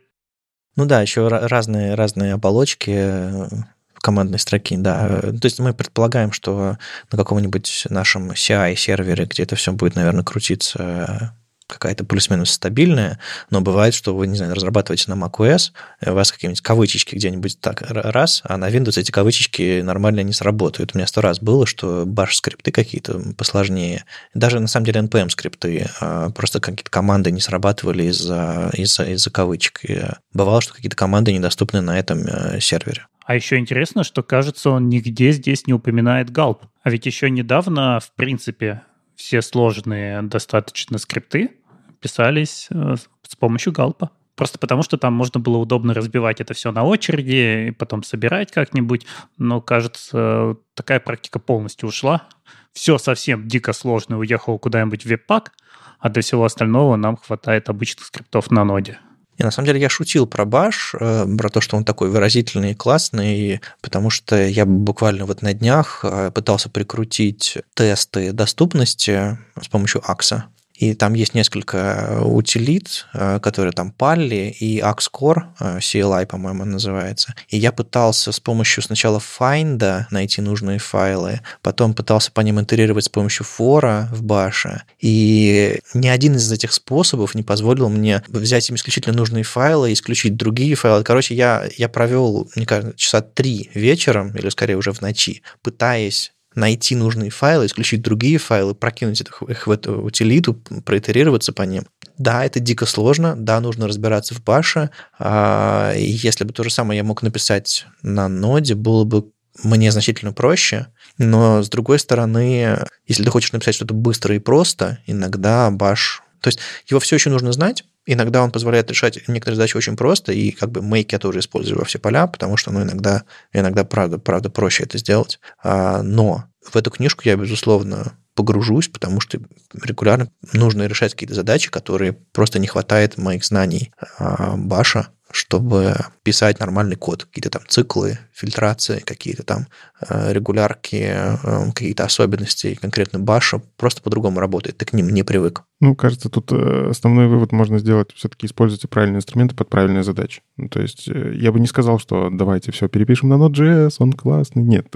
Ну да, еще разные, разные оболочки э, командной строки, да. То есть мы предполагаем, что на каком-нибудь нашем CI-сервере, где это все будет, наверное, крутиться какая-то плюс-минус стабильная, но бывает, что вы, не знаю, разрабатываете на macOS, у вас какие-нибудь кавычечки где-нибудь так раз, а на Windows эти кавычечки нормально не сработают. У меня сто раз было, что баш-скрипты какие-то посложнее, даже на самом деле NPM-скрипты, а просто какие-то команды не срабатывали из-за из из кавычек. И бывало, что какие-то команды недоступны на этом э, сервере. А еще интересно, что, кажется, он нигде здесь не упоминает галп. А ведь еще недавно, в принципе, все сложные достаточно скрипты писались э, с помощью галпа. Просто потому, что там можно было удобно разбивать это все на очереди и потом собирать как-нибудь. Но, кажется, такая практика полностью ушла. Все совсем дико сложно уехало куда-нибудь в веб-пак, а для всего остального нам хватает обычных скриптов на ноде. И на самом деле я шутил про баш, э, про то, что он такой выразительный и классный, потому что я буквально вот на днях э, пытался прикрутить тесты доступности с помощью Акса. И там есть несколько утилит, э, которые там Pally и Axcore, э, CLI, по-моему, называется. И я пытался с помощью сначала find найти нужные файлы, потом пытался по ним интерировать с помощью фора в баше. И ни один из этих способов не позволил мне взять им исключительно нужные файлы, исключить другие файлы. Короче, я, я провел, мне кажется, часа три вечером, или скорее уже в ночи, пытаясь найти нужные файлы, исключить другие файлы, прокинуть их, в эту утилиту, проитерироваться по ним. Да, это дико сложно, да, нужно разбираться в баше. А, если бы то же самое я мог написать на ноде, было бы мне значительно проще, но с другой стороны, если ты хочешь написать что-то быстро и просто, иногда баш... То есть его все еще нужно знать, Иногда он позволяет решать некоторые задачи очень просто, и как бы make я тоже использую во все поля, потому что, ну, иногда, иногда правда, правда проще это сделать. А, но в эту книжку я, безусловно, погружусь, потому что регулярно нужно решать какие-то задачи, которые просто не хватает моих знаний а, Баша, чтобы писать нормальный код, какие-то там циклы, фильтрации, какие-то там э, регулярки, э, какие-то особенности конкретно баша просто по-другому работает. Ты к ним не привык. Ну, кажется, тут э, основной вывод можно сделать, все-таки используйте правильные инструменты под правильные задачи. Ну, то есть я бы не сказал, что давайте все перепишем на Node.js, он классный. Нет,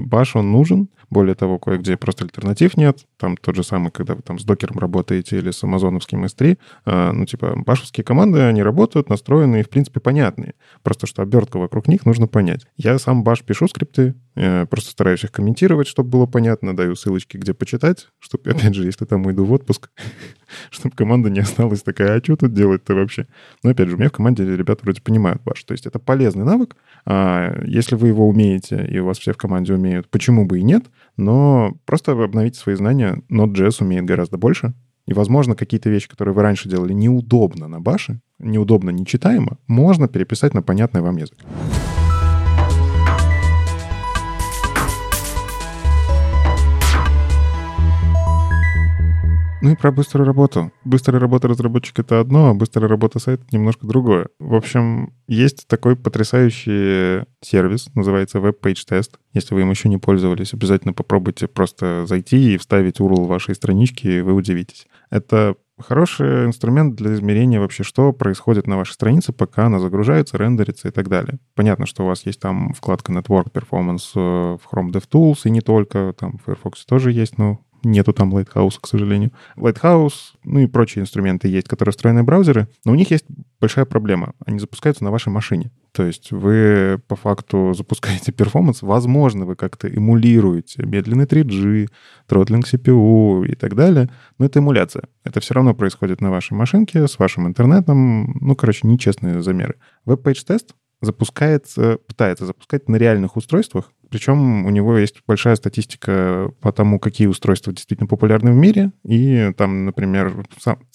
баш, он нужен. Более того, кое-где просто альтернатив нет. Там тот же самый, когда вы там с докером работаете или с амазоновским S3, ну, типа, башевские команды, они работают, настроены и, в принципе, понятные. Просто что обертка вокруг них нужно понять. Я сам баш пишу скрипты, просто стараюсь их комментировать, чтобы было понятно, даю ссылочки, где почитать, чтобы, опять же, если там уйду в отпуск, чтобы команда не осталась такая, а что тут делать-то вообще? Но, опять же, у меня в команде ребята вроде понимают баш. То есть это полезный навык. А если вы его умеете, и у вас все в команде умеют, почему бы и нет? Но просто обновите свои знания. Node.js умеет гораздо больше, и, возможно, какие-то вещи, которые вы раньше делали неудобно на баше, неудобно, нечитаемо, можно переписать на понятный вам язык. Ну и про быструю работу. Быстрая работа разработчика — это одно, а быстрая работа сайта — немножко другое. В общем, есть такой потрясающий сервис, называется Web Page Test. Если вы им еще не пользовались, обязательно попробуйте просто зайти и вставить URL вашей странички, и вы удивитесь. Это хороший инструмент для измерения вообще, что происходит на вашей странице, пока она загружается, рендерится и так далее. Понятно, что у вас есть там вкладка Network Performance в Chrome DevTools, и не только, там в Firefox тоже есть, но Нету там Lighthouse, к сожалению. Lighthouse, ну и прочие инструменты есть, которые встроены в браузеры, но у них есть большая проблема. Они запускаются на вашей машине. То есть вы по факту запускаете перформанс, возможно, вы как-то эмулируете медленный 3G, throttling CPU и так далее, но это эмуляция. Это все равно происходит на вашей машинке, с вашим интернетом, ну, короче, нечестные замеры. WebPageTest запускается, пытается запускать на реальных устройствах, причем у него есть большая статистика по тому, какие устройства действительно популярны в мире. И там, например,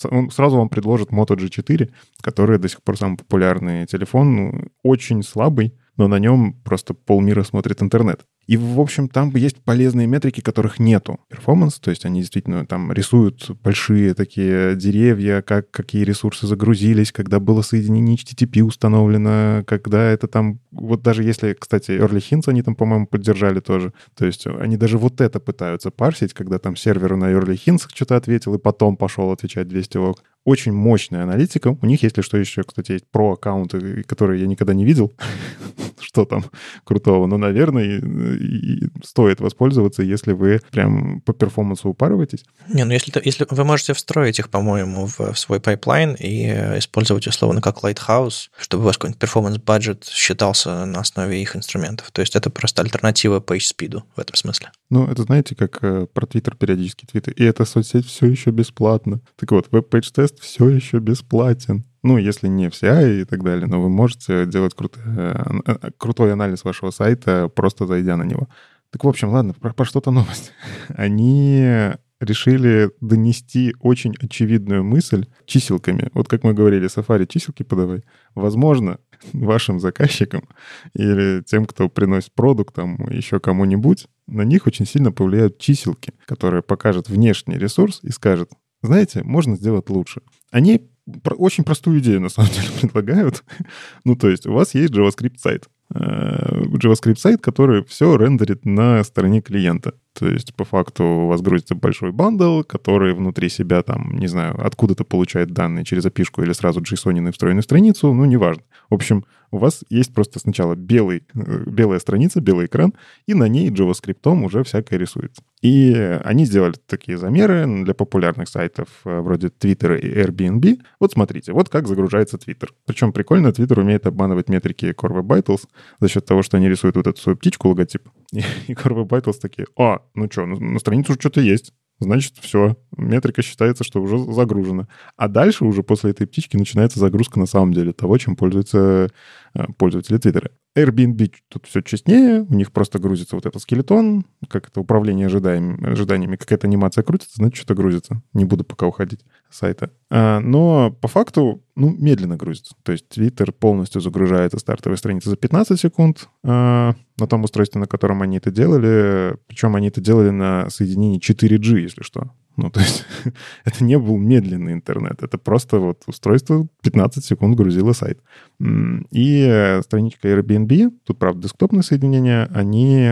он сразу вам предложит Moto G4, который до сих пор самый популярный телефон, ну, очень слабый, но на нем просто полмира смотрит интернет. И, в общем, там есть полезные метрики, которых нету. Performance, то есть они действительно там рисуют большие такие деревья, как, какие ресурсы загрузились, когда было соединение HTTP установлено, когда это там... Вот даже если, кстати, Early Hints они там, по-моему, поддержали тоже. То есть они даже вот это пытаются парсить, когда там сервер на Early Hints что-то ответил, и потом пошел отвечать 200 OK очень мощная аналитика. У них, если что, еще, кстати, есть pro аккаунты, которые я никогда не видел, что там крутого. Но, наверное, и, и стоит воспользоваться, если вы прям по перформансу упарываетесь. Не, ну если, если вы можете встроить их, по-моему, в, в свой pipeline и использовать условно как Lighthouse, чтобы у вас какой-нибудь performance budget считался на основе их инструментов. То есть это просто альтернатива PageSpeed в этом смысле. Ну, это знаете, как э, про Twitter периодически твиты. И эта соцсеть все еще бесплатно. Так вот, WebPageTest все еще бесплатен. Ну, если не все и так далее, но вы можете делать крутой, э, э, крутой анализ вашего сайта, просто зайдя на него. Так, в общем, ладно, про, про что-то новость. Они решили донести очень очевидную мысль чиселками. Вот как мы говорили, Safari чиселки подавай. Возможно, вашим заказчикам или тем, кто приносит продукт, там, еще кому-нибудь, на них очень сильно повлияют чиселки, которые покажут внешний ресурс и скажут, знаете, можно сделать лучше. Они очень простую идею, на самом деле, предлагают. ну, то есть у вас есть JavaScript-сайт. Э, JavaScript-сайт, который все рендерит на стороне клиента. То есть, по факту, у вас грузится большой бандл, который внутри себя, там, не знаю, откуда-то получает данные через API или сразу JSON встроенный в страницу, ну, неважно. В общем, у вас есть просто сначала белый, э, белая страница, белый экран, и на ней JavaScript уже всякое рисуется. И они сделали такие замеры для популярных сайтов э, вроде Twitter и Airbnb. Вот смотрите, вот как загружается Twitter. Причем прикольно, Twitter умеет обманывать метрики Core Web Vitals за счет того, что они рисуют вот эту свою птичку, логотип. И, Core Web Vitals такие, а, ну что, ну, на странице уже что-то есть значит, все, метрика считается, что уже загружена. А дальше уже после этой птички начинается загрузка на самом деле того, чем пользуются э, пользователи Твиттера. Airbnb тут все честнее, у них просто грузится вот этот скелетон, как это управление ожиданиями, ожиданиями какая-то анимация крутится, значит, что-то грузится. Не буду пока уходить с сайта. А, но по факту, ну, медленно грузится. То есть Twitter полностью загружается стартовой страницы за 15 секунд а, на том устройстве, на котором они это делали. Причем они это делали на соединении 4G, если что. Ну, то есть это не был медленный интернет, это просто вот устройство 15 секунд грузило сайт. И страничка Airbnb, тут, правда, десктопное соединение, они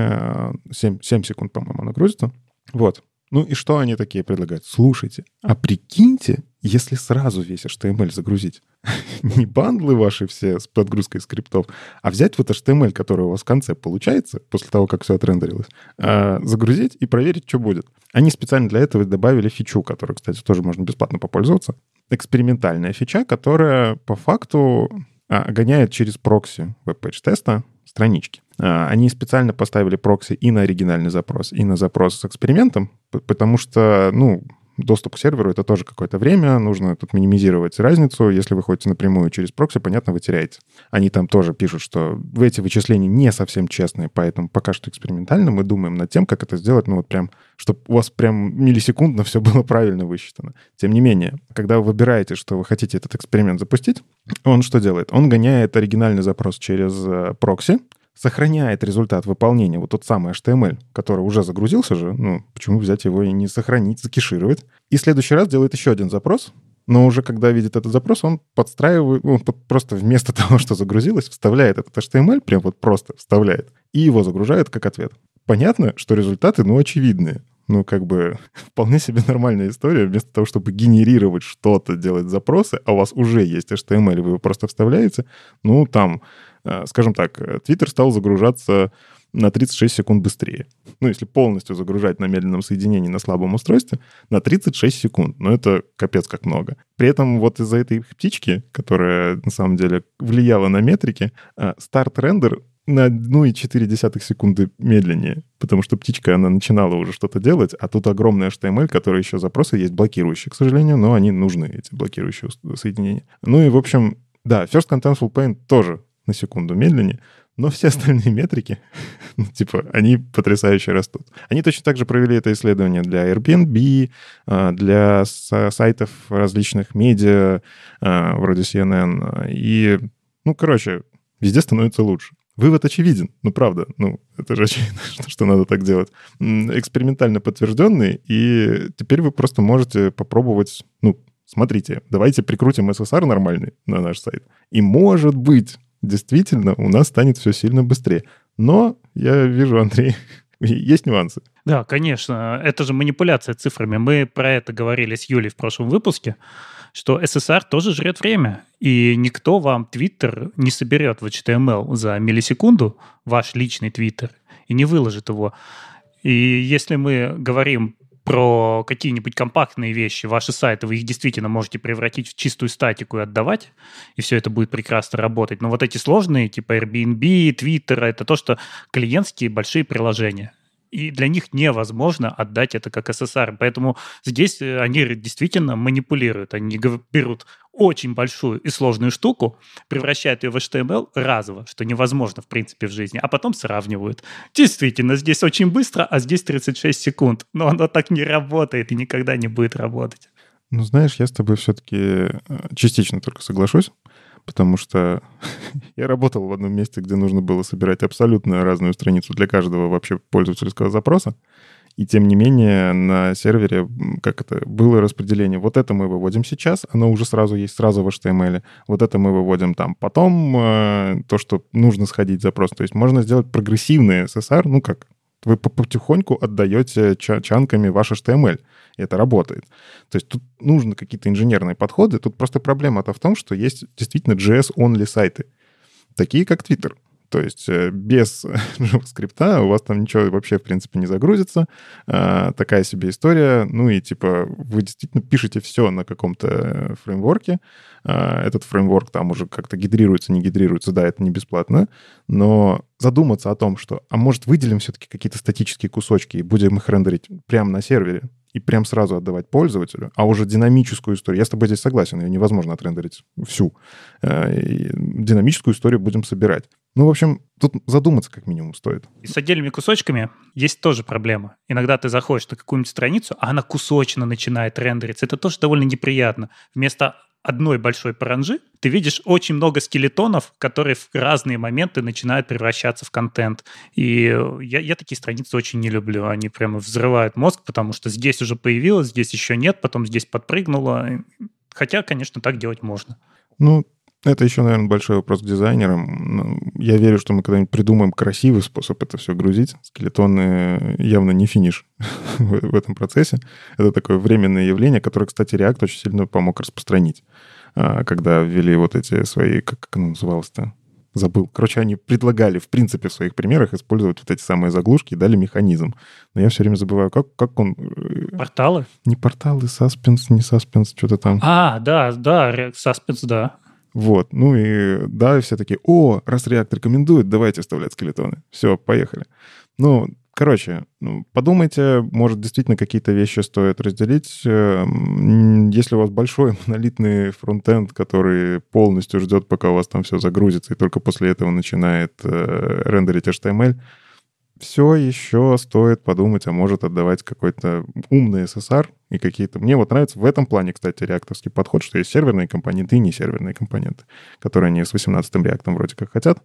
7, э, 7 секунд, по-моему, она грузится. Вот. Ну и что они такие предлагают? Слушайте, а прикиньте, если сразу весь HTML загрузить. Не бандлы ваши все с подгрузкой скриптов, а взять вот HTML, который у вас в конце получается, после того, как все отрендерилось, а, загрузить и проверить, что будет. Они специально для этого добавили фичу, которую, кстати, тоже можно бесплатно попользоваться. Экспериментальная фича, которая по факту а, гоняет через прокси WebPageTest а странички. А, они специально поставили прокси и на оригинальный запрос, и на запрос с экспериментом, потому что, ну, доступ к серверу — это тоже какое-то время, нужно тут минимизировать разницу. Если вы ходите напрямую через прокси, понятно, вы теряете. Они там тоже пишут, что эти вычисления не совсем честные, поэтому пока что экспериментально мы думаем над тем, как это сделать, ну вот прям, чтобы у вас прям миллисекундно все было правильно высчитано. Тем не менее, когда вы выбираете, что вы хотите этот эксперимент запустить, он что делает? Он гоняет оригинальный запрос через э, прокси, сохраняет результат выполнения, вот тот самый HTML, который уже загрузился же, ну, почему взять его и не сохранить, закишировать. И в следующий раз делает еще один запрос, но уже когда видит этот запрос, он подстраивает, ну, просто вместо того, что загрузилось, вставляет этот HTML, прям вот просто вставляет, и его загружает как ответ. Понятно, что результаты, ну, очевидные. Ну, как бы вполне себе нормальная история. Вместо того, чтобы генерировать что-то, делать запросы, а у вас уже есть HTML, вы его просто вставляете, ну, там скажем так, Twitter стал загружаться на 36 секунд быстрее. Ну, если полностью загружать на медленном соединении на слабом устройстве, на 36 секунд. Но это капец как много. При этом вот из-за этой птички, которая на самом деле влияла на метрики, э, старт-рендер на 1,4 секунды медленнее, потому что птичка, она начинала уже что-то делать, а тут огромный HTML, который еще запросы есть блокирующие, к сожалению, но они нужны, эти блокирующие соединения. Ну и, в общем, да, First Contentful Paint тоже на секунду медленнее, но все остальные метрики, ну, типа, они потрясающе растут. Они точно так же провели это исследование для Airbnb, а, для сайтов различных медиа, а, вроде CNN. И, ну, короче, везде становится лучше. Вывод очевиден, ну правда, ну это же очевидно, что, что надо так делать. Экспериментально подтвержденный, и теперь вы просто можете попробовать, ну, смотрите, давайте прикрутим SSR нормальный на наш сайт. И может быть, действительно у нас станет все сильно быстрее. Но я вижу, Андрей, есть нюансы. Да, конечно. Это же манипуляция цифрами. Мы про это говорили с Юлей в прошлом выпуске, что SSR тоже жрет время. И никто вам Twitter не соберет в HTML за миллисекунду, ваш личный Twitter, и не выложит его. И если мы говорим про какие-нибудь компактные вещи, ваши сайты, вы их действительно можете превратить в чистую статику и отдавать, и все это будет прекрасно работать. Но вот эти сложные, типа Airbnb, Twitter, это то, что клиентские большие приложения. И для них невозможно отдать это как SSR. Поэтому здесь э, они действительно манипулируют. Они берут очень большую и сложную штуку, превращают ее в HTML разово, что невозможно, в принципе, в жизни, а потом сравнивают. Действительно, здесь очень быстро, а здесь 36 секунд. Но оно так не работает и никогда не будет работать. Ну, знаешь, я с тобой все-таки э, частично только соглашусь потому что я работал в одном месте, где нужно было собирать абсолютно разную страницу для каждого вообще пользовательского запроса. И тем не менее на сервере как это было распределение. Вот это мы выводим сейчас, оно уже сразу есть сразу в HTML. Вот это мы выводим там. Потом э, то, что нужно сходить запрос. То есть можно сделать прогрессивный SSR, ну как, вы потихоньку отдаете чанками ваш HTML и это работает. То есть тут нужны какие-то инженерные подходы. Тут просто проблема-то в том, что есть действительно JS-only сайты, такие как Twitter. То есть э, без JavaScript у вас там ничего вообще, в принципе, не загрузится. А, такая себе история. Ну и типа вы действительно пишете все на каком-то э, фреймворке. А, этот фреймворк там уже как-то гидрируется, не гидрируется. Да, это не бесплатно. Но задуматься о том, что, а может, выделим все-таки какие-то статические кусочки и будем их рендерить прямо на сервере, и прям сразу отдавать пользователю, а уже динамическую историю. Я с тобой здесь согласен, ее невозможно отрендерить всю. Э, и динамическую историю будем собирать. Ну, в общем, тут задуматься как минимум стоит. И с отдельными кусочками есть тоже проблема. Иногда ты заходишь на какую-нибудь страницу, а она кусочно начинает рендериться. Это тоже довольно неприятно. Вместо одной большой паранжи ты видишь очень много скелетонов, которые в разные моменты начинают превращаться в контент. И я, я такие страницы очень не люблю. Они прямо взрывают мозг, потому что здесь уже появилось, здесь еще нет, потом здесь подпрыгнуло. Хотя, конечно, так делать можно. Ну, это еще, наверное, большой вопрос к дизайнерам. Ну, я верю, что мы когда-нибудь придумаем красивый способ это все грузить. Скелетоны явно не финиш в этом процессе. Это такое временное явление, которое, кстати, React очень сильно помог распространить. А, когда ввели вот эти свои, как, оно называлось-то? Забыл. Короче, они предлагали, в принципе, в своих примерах использовать вот эти самые заглушки и дали механизм. Но я все время забываю, как, как он... Э, порталы? Не порталы, саспенс, не саспенс, что-то там. А, да, да, саспенс, да. Вот, ну и да, все такие, о, раз React рекомендует, давайте вставлять скелетоны. Все, поехали. Ну, короче, ну, подумайте, может, действительно какие-то вещи стоит разделить. Эм, если у вас большой монолитный фронтенд, который полностью ждет, пока у вас там все загрузится, и только после этого начинает э, рендерить HTML, все еще стоит подумать, а может отдавать какой-то умный SSR и какие-то... Мне вот нравится в этом плане, кстати, реакторский подход, что есть серверные компоненты и не серверные компоненты, которые они с 18-м реактом вроде как хотят,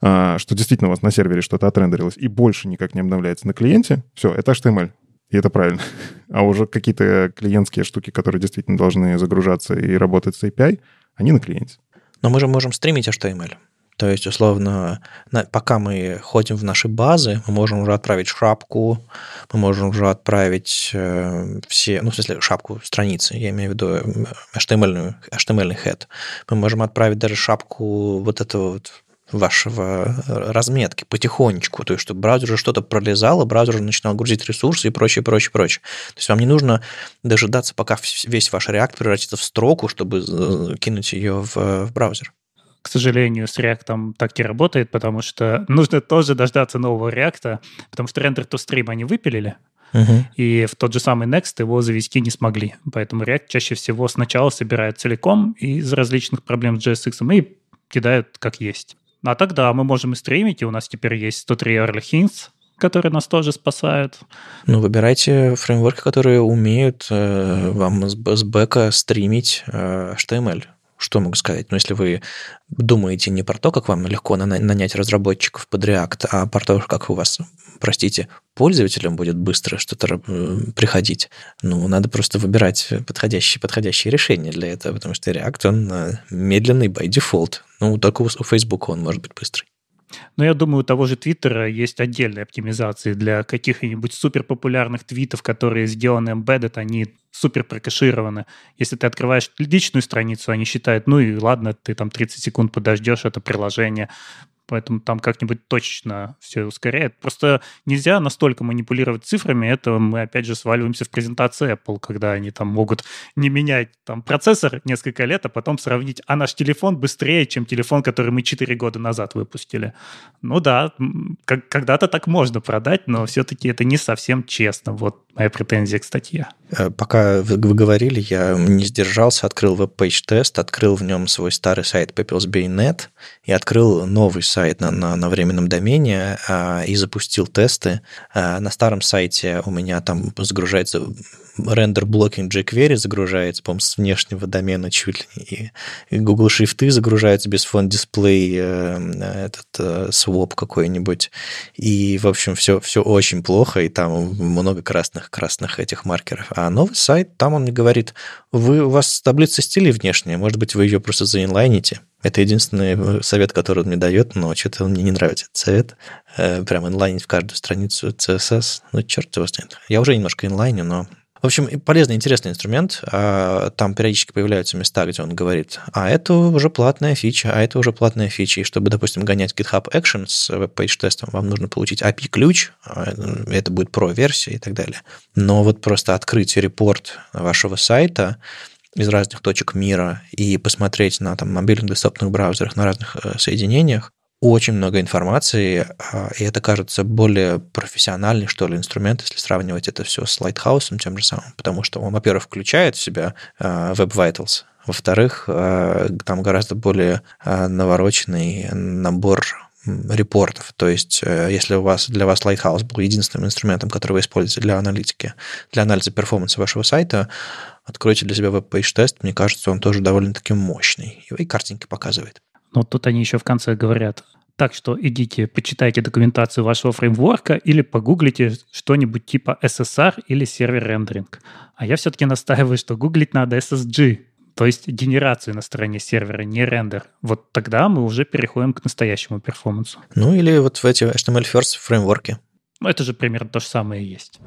а, что действительно у вас на сервере что-то отрендерилось и больше никак не обновляется на клиенте, все, это HTML. И это правильно. А уже какие-то клиентские штуки, которые действительно должны загружаться и работать с API, они на клиенте. Но мы же можем стримить HTML. То есть, условно, пока мы ходим в наши базы, мы можем уже отправить шапку, мы можем уже отправить э, все, ну, в смысле, шапку страницы, я имею в виду HTML, HTML head. Мы можем отправить даже шапку вот этого вот вашего разметки потихонечку, то есть чтобы браузер уже что-то пролезало, браузер уже начинал грузить ресурсы и прочее, прочее, прочее. То есть вам не нужно дожидаться, пока весь ваш React превратится в строку, чтобы э, кинуть ее в, в браузер к сожалению, с React так не работает, потому что нужно тоже дождаться нового React, потому что рендер to stream они выпилили, uh-huh. и в тот же самый Next его завести не смогли. Поэтому React чаще всего сначала собирает целиком из различных проблем с JSX и кидает как есть. А тогда мы можем и стримить, и у нас теперь есть 103 early hints, которые нас тоже спасают. Ну, выбирайте фреймворки, которые умеют э, вам с, с бэка стримить э, HTML что могу сказать? Ну, если вы думаете не про то, как вам легко нанять разработчиков под React, а про то, как у вас, простите, пользователям будет быстро что-то э, приходить, ну, надо просто выбирать подходящие, подходящие решения для этого, потому что React, он э, медленный by default. Ну, только у Facebook он может быть быстрый. Но я думаю, у того же Твиттера есть отдельные оптимизации для каких-нибудь суперпопулярных твитов, которые сделаны embedded, они супер прокашированы. Если ты открываешь личную страницу, они считают, ну и ладно, ты там 30 секунд подождешь это приложение. Поэтому там как-нибудь точно все ускоряет. Просто нельзя настолько манипулировать цифрами, это мы опять же сваливаемся в презентации Apple, когда они там могут не менять там процессор несколько лет, а потом сравнить, а наш телефон быстрее, чем телефон, который мы 4 года назад выпустили. Ну да, как, когда-то так можно продать, но все-таки это не совсем честно. Вот моя претензия к статье. Э, пока вы, вы говорили, я не сдержался, открыл WebPageTest, открыл в нем свой старый сайт PeoplesBay.net и открыл новый на, на, на временном домене а, и запустил тесты. А, на старом сайте у меня там загружается render blocking jQuery загружается, по с внешнего домена чуть ли не. И Google шрифты загружаются без фон дисплей, э, этот э, своп какой-нибудь. И, в общем, все, все очень плохо, и там много красных, красных этих маркеров. А новый сайт, там он мне говорит, вы, у вас таблица стилей внешняя, может быть, вы ее просто заинлайните. Это единственный совет, который он мне дает, но что-то мне не нравится этот совет. Э, прям инлайнить в каждую страницу CSS. Ну, черт его знает. Я уже немножко инлайню, но в общем, полезный, интересный инструмент. А, там периодически появляются места, где он говорит, а это уже платная фича, а это уже платная фича. И чтобы, допустим, гонять GitHub Action с WebPageTest ом, вам нужно получить API-ключ, а, это будет про-версия и так далее. Но вот просто открыть репорт вашего сайта, из разных точек мира и посмотреть на там, мобильных десктопных браузерах на разных э, соединениях, очень много информации, а, и это кажется более профессиональный, что ли, инструмент, если сравнивать это все с Lighthouse тем же самым, потому что он, во-первых, включает в себя а, Web Vitals, во-вторых, а, там гораздо более навороченный набор репортов. То есть, э, если у вас, для вас Lighthouse был единственным инструментом, который вы используете для аналитики, для анализа перформанса вашего сайта, откройте для себя WebPageTest. Мне кажется, он тоже довольно-таки мощный. И картинки показывает. Но тут они еще в конце говорят, так что идите, почитайте документацию вашего фреймворка или погуглите что-нибудь типа SSR или server rendering. А я все-таки настаиваю, что гуглить надо SSG, то есть генерацию на стороне сервера, не рендер. Вот тогда мы уже переходим к настоящему перформансу. Ну или вот в эти HTML First фреймворки. Ну это же примерно то же самое и есть.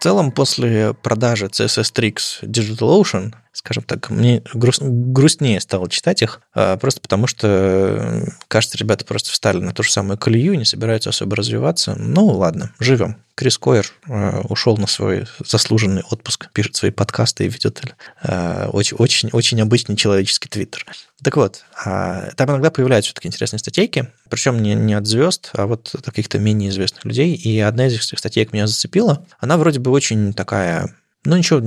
В целом, после продажи CSS Tricks DigitalOcean скажем так, мне груст, грустнее стало читать их, а, просто потому что, кажется, ребята просто встали на ту же самую колею, не собираются особо развиваться. Ну, ладно, живем. Крис Койер а, ушел на свой заслуженный отпуск, пишет свои подкасты и ведет а, очень, очень, очень обычный человеческий твиттер. Так вот, там иногда появляются все-таки интересные статейки, причем не, не от звезд, а вот от каких-то менее известных людей. И одна из этих статейк меня зацепила. Она вроде бы очень такая ну, ничего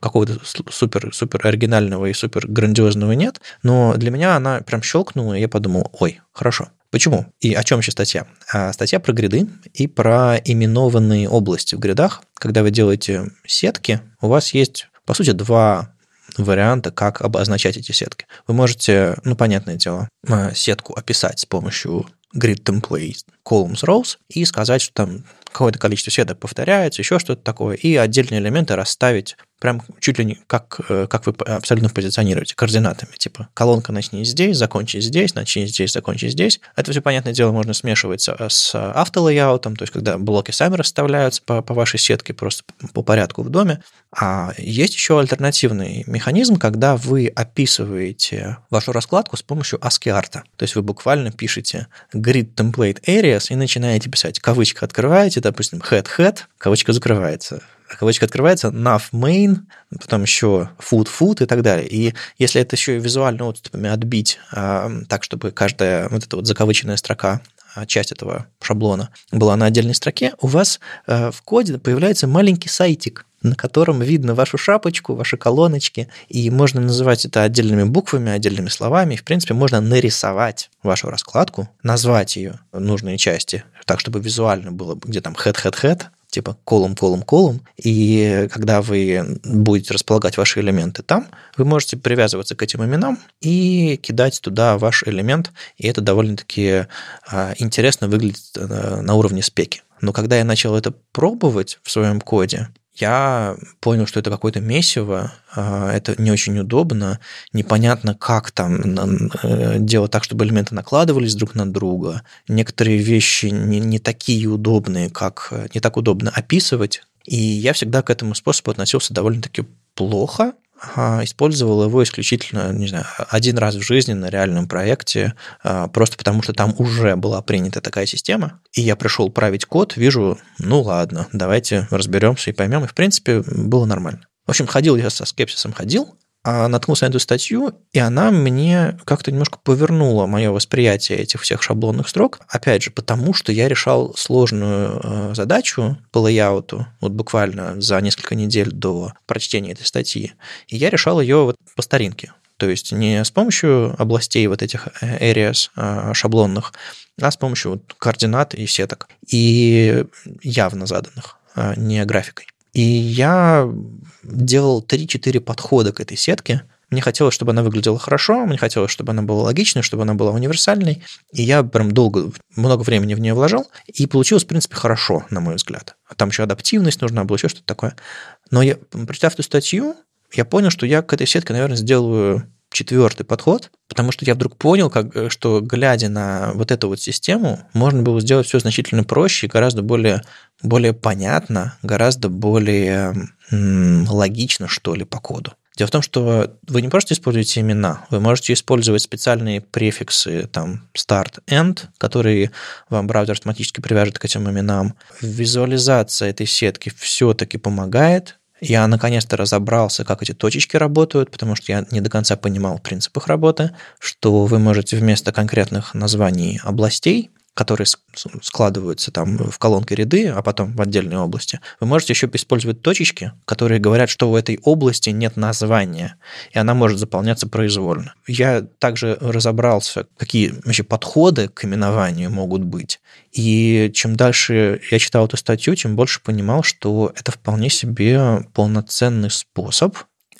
какого-то супер, супер оригинального и супер грандиозного нет, но для меня она прям щелкнула, и я подумал, ой, хорошо. Почему? И о чем еще статья? А статья про гриды и про именованные области в гридах. Когда вы делаете сетки, у вас есть, по сути, два варианта, как обозначать эти сетки. Вы можете, ну, понятное дело, а, сетку описать с помощью grid template columns rows и сказать, что там какое-то количество сеток повторяется, еще что-то такое, и отдельные элементы расставить прям чуть ли не как, э, как вы абсолютно позиционируете, координатами. Типа колонка начни здесь, закончи здесь, начни здесь, закончи здесь. Это все, понятное дело, можно смешивать с автолейаутом, то есть когда блоки сами расставляются по, по вашей сетке просто по порядку в доме. А есть еще альтернативный механизм, когда вы описываете вашу раскладку с помощью ASCII-арта. То есть вы буквально пишете grid template areas и начинаете писать. Кавычка открываете, допустим, head-head, кавычка закрывается кавычка открывается, nav main, потом еще food food и так далее. И если это еще и визуально отступами отбить а, так, чтобы каждая вот эта вот закавыченная строка а, часть этого шаблона была на отдельной строке, у вас а, в коде появляется маленький сайтик, на котором видно вашу шапочку, ваши колоночки, и можно называть это отдельными буквами, отдельными словами, в принципе, можно нарисовать вашу раскладку, назвать ее нужные части, так, чтобы визуально было, где там head, head, head, типа колум, колум, колум, и когда вы будете располагать ваши элементы там, вы можете привязываться к этим именам и кидать туда ваш элемент, и это довольно-таки а, интересно выглядит э, на уровне спеки. Но когда я начал это пробовать в своем коде, я понял, что это какое-то месиво, а, это не очень удобно, непонятно, как там э, делать так, чтобы элементы накладывались друг на друга. Некоторые вещи не, не такие удобные, как не так удобно описывать И я всегда к этому способу относился довольно-таки плохо, использовал его исключительно, не знаю, один раз в жизни на реальном проекте, а, просто потому что там уже была принята такая система, и я пришел править код, вижу, ну ладно, давайте разберемся и поймем, и в принципе было нормально. В общем, ходил я со скепсисом, ходил, а наткнулся на эту статью, и она мне как-то немножко повернула мое восприятие этих всех шаблонных строк. Опять же, потому что я решал сложную э, задачу по лейауту, вот буквально за несколько недель до прочтения этой статьи. И я решал ее вот по старинке. То есть не с помощью областей вот этих э, areas э, шаблонных, а с помощью вот координат и сеток. И явно заданных, не графикой. И я делал 3-4 подхода к этой сетке. Мне хотелось, чтобы она выглядела хорошо, мне хотелось, чтобы она была логичной, чтобы она была универсальной. И я прям долго, много времени в нее вложил, и получилось, в принципе, хорошо, на мой взгляд. Там еще адаптивность нужна была, еще что-то такое. Но я, прочитав эту статью, я понял, что я к этой сетке, наверное, сделаю четвертый подход, потому что я вдруг понял, как, что глядя на вот эту вот систему, можно было сделать все значительно проще и гораздо более, более понятно, гораздо более логично, что ли, по коду. Дело в том, что вы не просто используете имена, вы можете использовать специальные префиксы, там, start, end, которые вам браузер автоматически привяжет к этим именам. Визуализация этой сетки все-таки помогает, я наконец-то разобрался, как эти точечки работают, потому что я не до конца понимал принцип их работы, что вы можете вместо конкретных названий областей которые складываются там в колонке ряды, а потом в отдельной области, вы можете еще использовать точечки, которые говорят, что в этой области нет названия, и она может заполняться произвольно. Я также разобрался, какие вообще подходы к именованию могут быть. И чем дальше я читал эту статью, тем больше понимал, что это вполне себе полноценный способ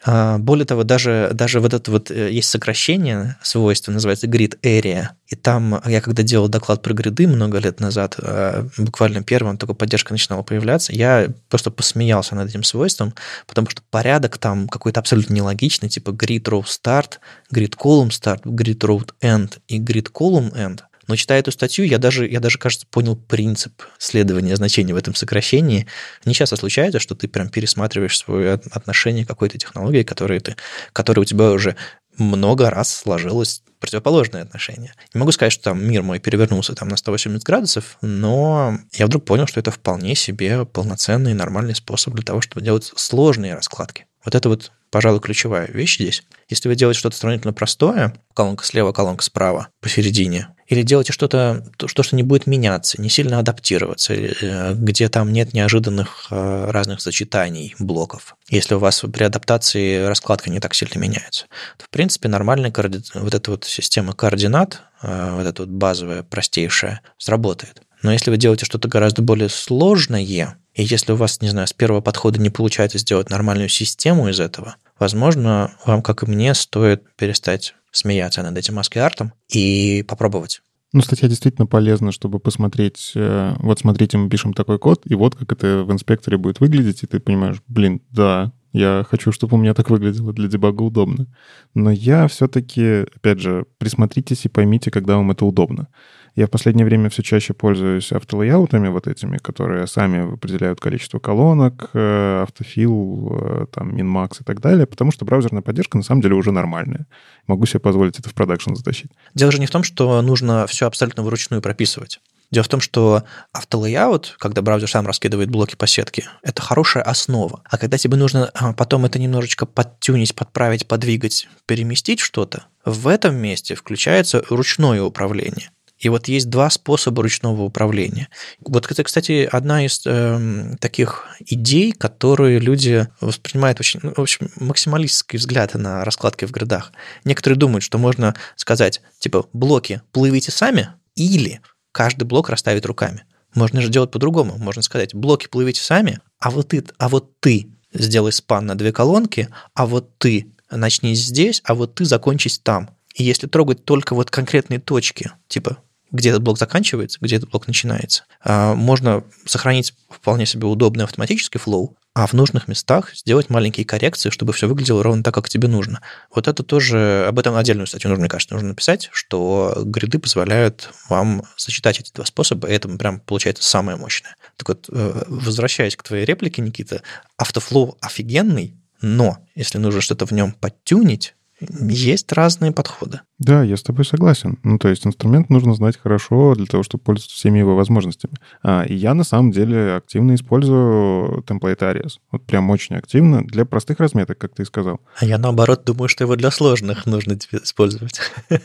более того, даже, даже вот это вот э, есть сокращение свойства, называется grid area. И там я когда делал доклад про гриды много лет назад, а, буквально первым только поддержка начинала появляться, я просто посмеялся над этим свойством, потому что порядок там какой-то абсолютно нелогичный, типа grid row start, grid column start, grid row end и grid column end – но читая эту статью, я даже, я даже, кажется, понял принцип следования значения в этом сокращении. Не часто случается, что ты прям пересматриваешь свое отношение к какой-то технологии, которая, ты, которая у тебя уже много раз сложилось противоположное отношение. Не могу сказать, что там мир мой перевернулся там на 180 градусов, но я вдруг понял, что это вполне себе полноценный нормальный способ для того, чтобы делать сложные раскладки. Вот это вот, пожалуй, ключевая вещь здесь. Если вы делаете что-то сравнительно простое, колонка слева, колонка справа, посередине, или делаете что-то, что, что не будет меняться, не сильно адаптироваться, э, где там нет неожиданных э, разных сочетаний блоков. Если у вас при адаптации раскладка не так сильно меняется, то, в принципе, нормальная коорди... вот эта вот система координат, э, вот эта вот базовая, простейшая, сработает. Но если вы делаете что-то гораздо более сложное, и если у вас, не знаю, с первого подхода не получается сделать нормальную систему из этого, возможно, вам, как и мне, стоит перестать смеяться над этим маски-артом и попробовать. Ну, статья действительно полезна, чтобы посмотреть, э, вот смотрите, мы пишем такой код, и вот как это в инспекторе будет выглядеть, и ты понимаешь, блин, да, я хочу, чтобы у меня так выглядело, для дебага удобно. Но я все-таки, опять же, присмотритесь и поймите, когда вам это удобно. Я в последнее время все чаще пользуюсь автолейаутами вот этими, которые сами определяют количество колонок, э, автофил, э, там, минмакс и так далее, потому что браузерная поддержка на самом деле уже нормальная. Могу себе позволить это в продакшн затащить. Дело же не в том, что нужно все абсолютно вручную прописывать. Дело в том, что автолейаут, когда браузер сам раскидывает блоки по сетке, это хорошая основа. А когда тебе нужно а, потом это немножечко подтюнить, подправить, подвигать, переместить что-то, в этом месте включается ручное управление. И вот есть два способа ручного управления. Вот это, кстати, одна из э, таких идей, которые люди воспринимают очень, ну, в общем, максималистский взгляд на раскладки в гридах. Некоторые думают, что можно сказать, типа, блоки плывите сами, или каждый блок расставить руками. Можно же делать по-другому. Можно сказать, блоки плывите сами, а вот ты, а вот ты сделай спан на две колонки, а вот ты начни здесь, а вот ты закончись там. И если трогать только вот конкретные точки, типа где этот блок заканчивается, где этот блок начинается, а, можно сохранить вполне себе удобный автоматический флоу, а в нужных местах сделать маленькие коррекции, чтобы все выглядело ровно так, как тебе нужно. Вот это тоже, об этом отдельную статью нужно, мне кажется, нужно написать, что гриды позволяют вам сочетать эти два способа, и это прям получается самое мощное. Так вот, э, возвращаясь к твоей реплике, Никита, автофлоу офигенный, но если нужно что-то в нем подтюнить, есть разные подходы. Да, я с тобой согласен. Ну, то есть инструмент нужно знать хорошо для того, чтобы пользоваться всеми его возможностями. А, и я на самом деле активно использую template Arias. Вот прям очень активно для простых разметок, как ты сказал. А я наоборот думаю, что его для сложных нужно тебе использовать.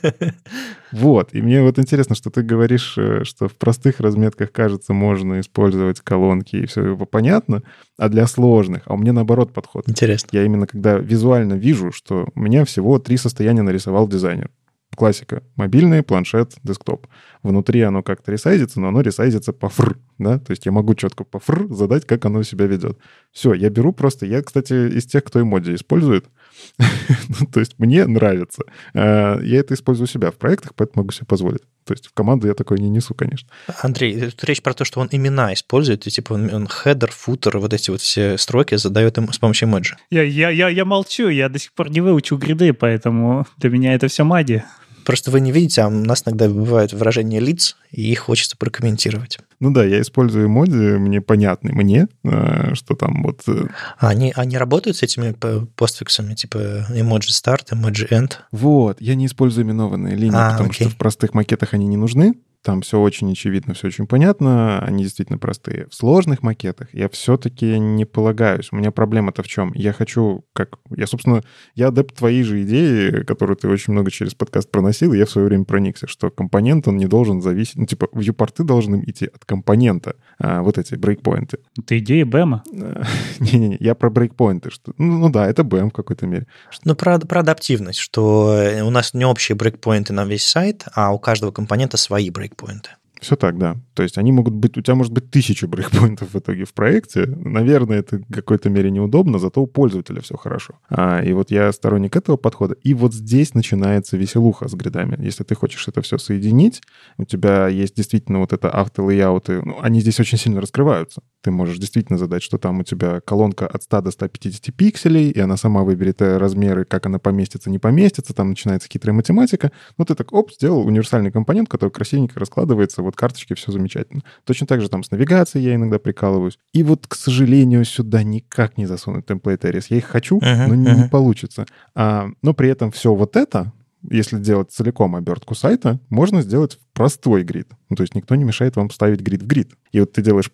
Вот. И мне вот интересно, что ты говоришь, э, что в простых разметках, кажется, можно использовать колонки, и все его понятно, а для сложных, а у меня наоборот подход. Интересно. Я именно когда визуально вижу, что у меня всего три состояния нарисовал дизайнер классика. Мобильный, планшет, десктоп. Внутри оно как-то ресайзится, но оно ресайзится по фр, да, то есть я могу четко по фр задать, как оно себя ведет. Все, я беру просто, я, кстати, из тех, кто эмодзи использует, ну, то есть мне нравится. А, я это использую у себя в проектах, поэтому могу себе позволить. То есть в команду я такое не несу, конечно. Андрей, тут речь про то, что он имена использует, и типа он, он хедер, футер, вот эти вот все строки задает им с помощью эмоджи. Я, я, я, я молчу, я до сих пор не выучил гриды, поэтому для меня это все мади. Просто вы не видите, а у нас иногда бывают выражения лиц, и их хочется прокомментировать. Ну да, я использую эмодзи, мне понятны мне, э, что там вот... Э, а они, они работают с этими постфиксами, типа emoji start, emoji end? Вот, я не использую именованные линии, а, потому окей. что в простых макетах они не нужны. Там все очень очевидно, все очень понятно, они действительно простые. В сложных макетах я все-таки не полагаюсь. У меня проблема-то в чем? Я хочу, как... Я, собственно, я адепт твоей же идеи, которую ты очень много через подкаст проносил, и я в свое время проникся, что компонент, он не должен зависеть... Ну, типа, вьюпорты должны идти от компонента, а, вот эти брейкпоинты. Это идея БЭМа? Не-не-не, я про брейкпоинты. Что... Ну, ну да, это БЭМ в какой-то мере. Ну, про, про адаптивность, что у нас не общие брейкпоинты на весь сайт, а у каждого компонента свои брейкпоинты брейкпоинты. Все так, да. То есть они могут быть, у тебя может быть тысяча брейкпоинтов в итоге в проекте. Наверное, это в какой-то мере неудобно, зато у пользователя все хорошо. А, и вот я сторонник этого подхода. И вот здесь начинается веселуха с гридами. Если ты хочешь это все соединить, у тебя есть действительно вот это автолейауты, ну, они здесь очень сильно раскрываются. Ты можешь действительно задать, что там у тебя колонка от 100 до 150 пикселей, и она сама выберет э, размеры, как она поместится, не поместится, там начинается хитрая математика. Ну, ты так, оп, сделал универсальный компонент, который красивенько раскладывается, вот карточки, все замечательно. Точно так же там с навигацией я иногда прикалываюсь. И вот, к сожалению, сюда никак не засунуть template areas. Я их хочу, uh-huh, но не, uh-huh. не получится. А, но при этом все вот это, если делать целиком обертку сайта, можно сделать в простой грид. Ну, то есть никто не мешает вам ставить грид в грид. И вот ты делаешь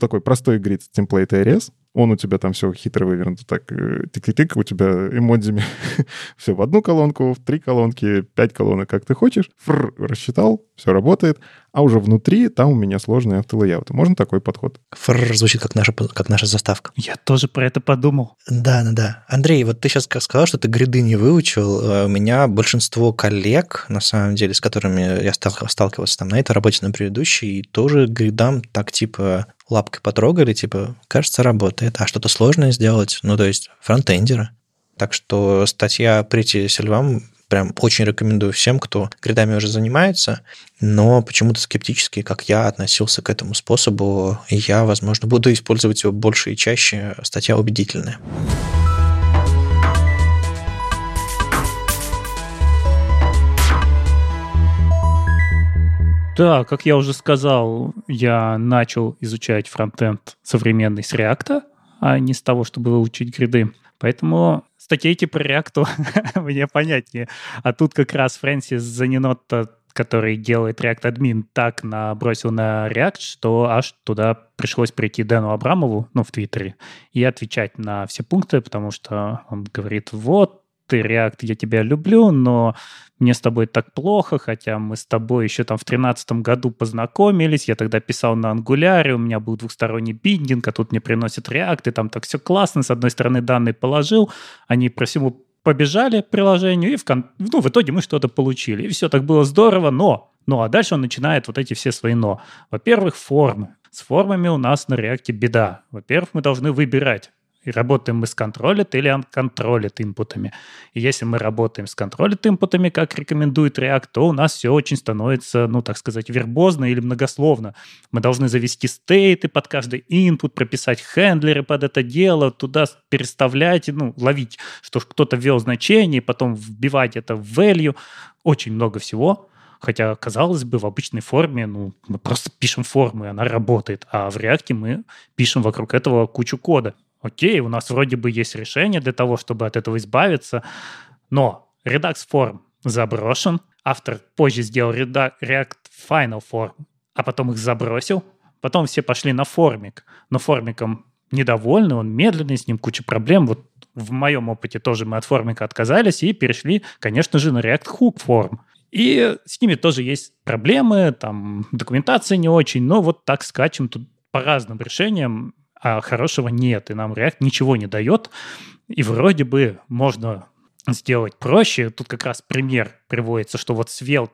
такой простой grid template areas, он у тебя там все хитро вывернуто так, э, тик-тик-тик, у тебя эмодзями все в одну колонку, в три колонки, пять колонок, как ты хочешь. Фр, рассчитал, все работает. А уже внутри там у меня сложные автолейауты. Можно такой подход? Фр звучит как наша, как наша заставка. Я тоже про это подумал. Да, да, да. Андрей, вот ты сейчас сказал, что ты гриды не выучил. Э, у меня большинство коллег, на самом деле, с которыми я сталкивался там на этой работе, на предыдущей, тоже гридам так типа лапкой потрогали, типа, кажется, работает. А что-то сложное сделать, ну, то есть фронтендеры. Так что статья Прити Сильвам прям очень рекомендую всем, кто гридами уже занимается, но почему-то скептически, как я, относился к этому способу, и я, возможно, буду использовать его больше и чаще. Статья убедительная. Да, как я уже сказал, я начал изучать фронтенд современный с React, а не с того, чтобы выучить гриды. Поэтому статей типа React мне понятнее. А тут как раз Фрэнсис Занинотто, который делает React админ, так набросил на React, что аж туда пришлось прийти Дэну Абрамову, ну, в Твиттере, и отвечать на все пункты, потому что он говорит, вот, ты, React, я тебя люблю, но мне с тобой так плохо, хотя мы с тобой еще там в тринадцатом году познакомились, я тогда писал на ангуляре, у меня был двухсторонний биндинг, а тут мне приносит React, и там так все классно, с одной стороны данные положил, они про всему побежали приложению, и в, кон... ну, в итоге мы что-то получили. И все так было здорово, но... Ну, а дальше он начинает вот эти все свои «но». Во-первых, формы. С формами у нас на React беда. Во-первых, мы должны выбирать, и работаем мы с контролит или uncontrolled инпутами. И если мы работаем с контролит инпутами, как рекомендует React, то у нас все очень становится, ну, так сказать, вербозно или многословно. Мы должны завести стейты под каждый input, прописать хендлеры под это дело, туда переставлять, ну, ловить, что кто-то ввел значение, потом вбивать это в value. Очень много всего. Хотя, казалось бы, в обычной форме, ну, мы просто пишем формы, она работает, а в React мы пишем вокруг этого кучу кода. Окей, у нас вроде бы есть решение для того, чтобы от этого избавиться, но Redux Form заброшен, автор позже сделал React Final Form, а потом их забросил, потом все пошли на формик, но формиком недовольны, он медленный, с ним куча проблем. Вот в моем опыте тоже мы от формика отказались и перешли, конечно же, на React Hook Form. И с ними тоже есть проблемы, там документация не очень, но вот так скачем тут по разным решениям, а хорошего нет, и нам React ничего не дает. И вроде бы можно сделать проще. Тут как раз пример приводится, что вот Svelte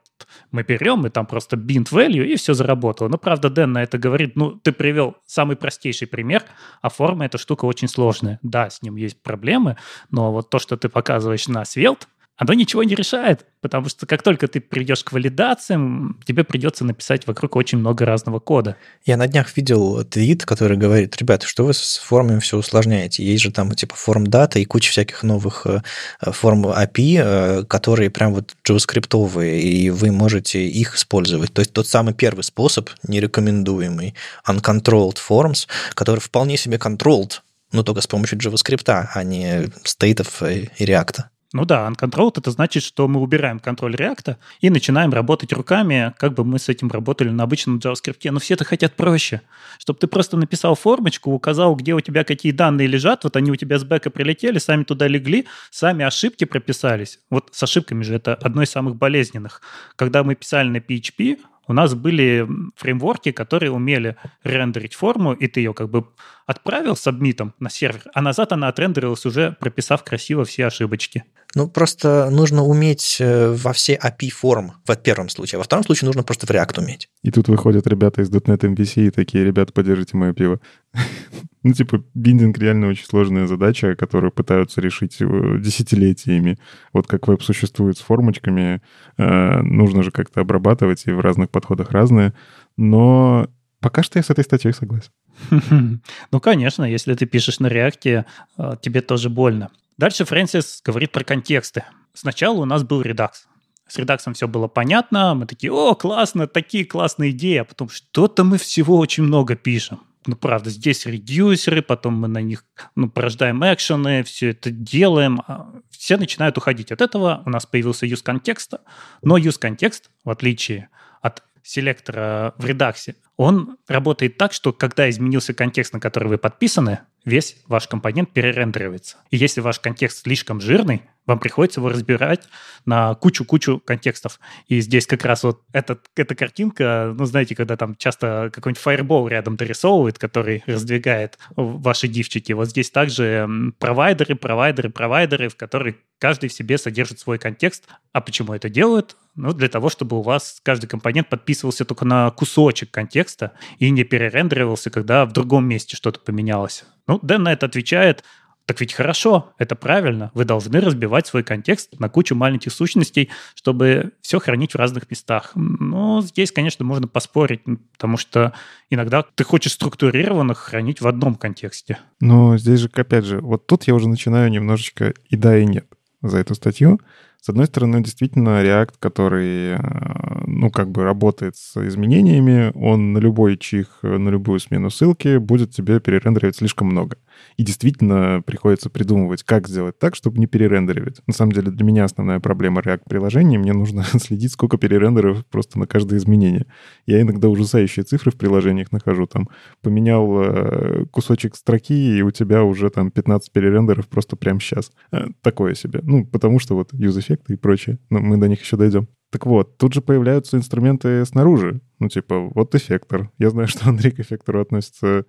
мы берем, и там просто bind value, и все заработало. Но, правда, Дэн на это говорит, ну, ты привел самый простейший пример, а форма эта штука очень сложная. Да, с ним есть проблемы, но вот то, что ты показываешь на Svelte, оно ничего не решает, потому что как только ты придешь к валидациям, тебе придется написать вокруг очень много разного кода. Я на днях видел твит, который говорит, ребята, что вы с формами все усложняете? Есть же там типа форм дата и куча всяких новых э, форм API, э, которые прям вот JavaScript, и вы можете их использовать. То есть тот самый первый способ, нерекомендуемый, uncontrolled forms, который вполне себе controlled, но только с помощью JavaScript, а не стейтов и React. Ну да, uncontrolled это значит, что мы убираем контроль реакта и начинаем работать руками, как бы мы с этим работали на обычном JavaScript. Но все это хотят проще. Чтобы ты просто написал формочку, указал, где у тебя какие данные лежат, вот они у тебя с бэка прилетели, сами туда легли, сами ошибки прописались. Вот с ошибками же это одно из самых болезненных. Когда мы писали на PHP, у нас были фреймворки, которые умели рендерить форму, и ты ее как бы отправил с обмитом на сервер, а назад она отрендерилась уже, прописав красиво все ошибочки. Ну, просто нужно уметь э, во все API форм в первом случае. Во втором случае нужно просто в React уметь. И тут выходят ребята из .NET MVC и такие, ребята, поддержите мое пиво. ну, типа, биндинг реально очень сложная задача, которую пытаются решить э, десятилетиями. Вот как веб существует с формочками, э, нужно же как-то обрабатывать, и в разных подходах разные. Но пока что я с этой статьей согласен. Ну, конечно, если ты пишешь на реакте, тебе тоже больно. Дальше Фрэнсис говорит про контексты. Сначала у нас был редакс. С редаксом все было понятно, мы такие, о, классно, такие классные идеи, а потом что-то мы всего очень много пишем. Ну, правда, здесь редюсеры, потом мы на них ну, порождаем экшены, все это делаем. А все начинают уходить от этого. У нас появился use контекста, но use контекст, в отличие от селектора в редаксе, он работает так, что когда изменился контекст, на который вы подписаны, весь ваш компонент перерендеривается. И если ваш контекст слишком жирный, вам приходится его разбирать на кучу-кучу контекстов. И здесь как раз вот этот, эта картинка, ну, знаете, когда там часто какой-нибудь фаербол рядом дорисовывает, который раздвигает ваши дивчики. Вот здесь также провайдеры, провайдеры, провайдеры, в которых каждый в себе содержит свой контекст. А почему это делают? Ну, для того, чтобы у вас каждый компонент подписывался только на кусочек контекста и не перерендеривался, когда в другом месте что-то поменялось. Ну, Дэн на это отвечает, так ведь хорошо, это правильно. Вы должны разбивать свой контекст на кучу маленьких сущностей, чтобы все хранить в разных местах. Но здесь, конечно, можно поспорить, потому что иногда ты хочешь структурированно хранить в одном контексте. Но здесь же, опять же, вот тут я уже начинаю немножечко и да, и нет за эту статью. С одной стороны, действительно, React, который, э, ну, как бы работает с изменениями, он на любой чих, на любую смену ссылки будет тебе перерендеривать слишком много. И действительно приходится придумывать, как сделать так, чтобы не перерендеривать. На самом деле для меня основная проблема React-приложений. Мне нужно следить, сколько перерендеров просто на каждое изменение. Я иногда ужасающие цифры в приложениях нахожу. Там поменял э, кусочек строки, и у тебя уже там 15 перерендеров просто прямо сейчас. Э, такое себе. Ну, потому что вот юз-эффекты и прочее. Но мы до них еще дойдем. Так вот, тут же появляются инструменты снаружи. Ну, типа, вот эффектор. Я знаю, что Андрей к эффектору относится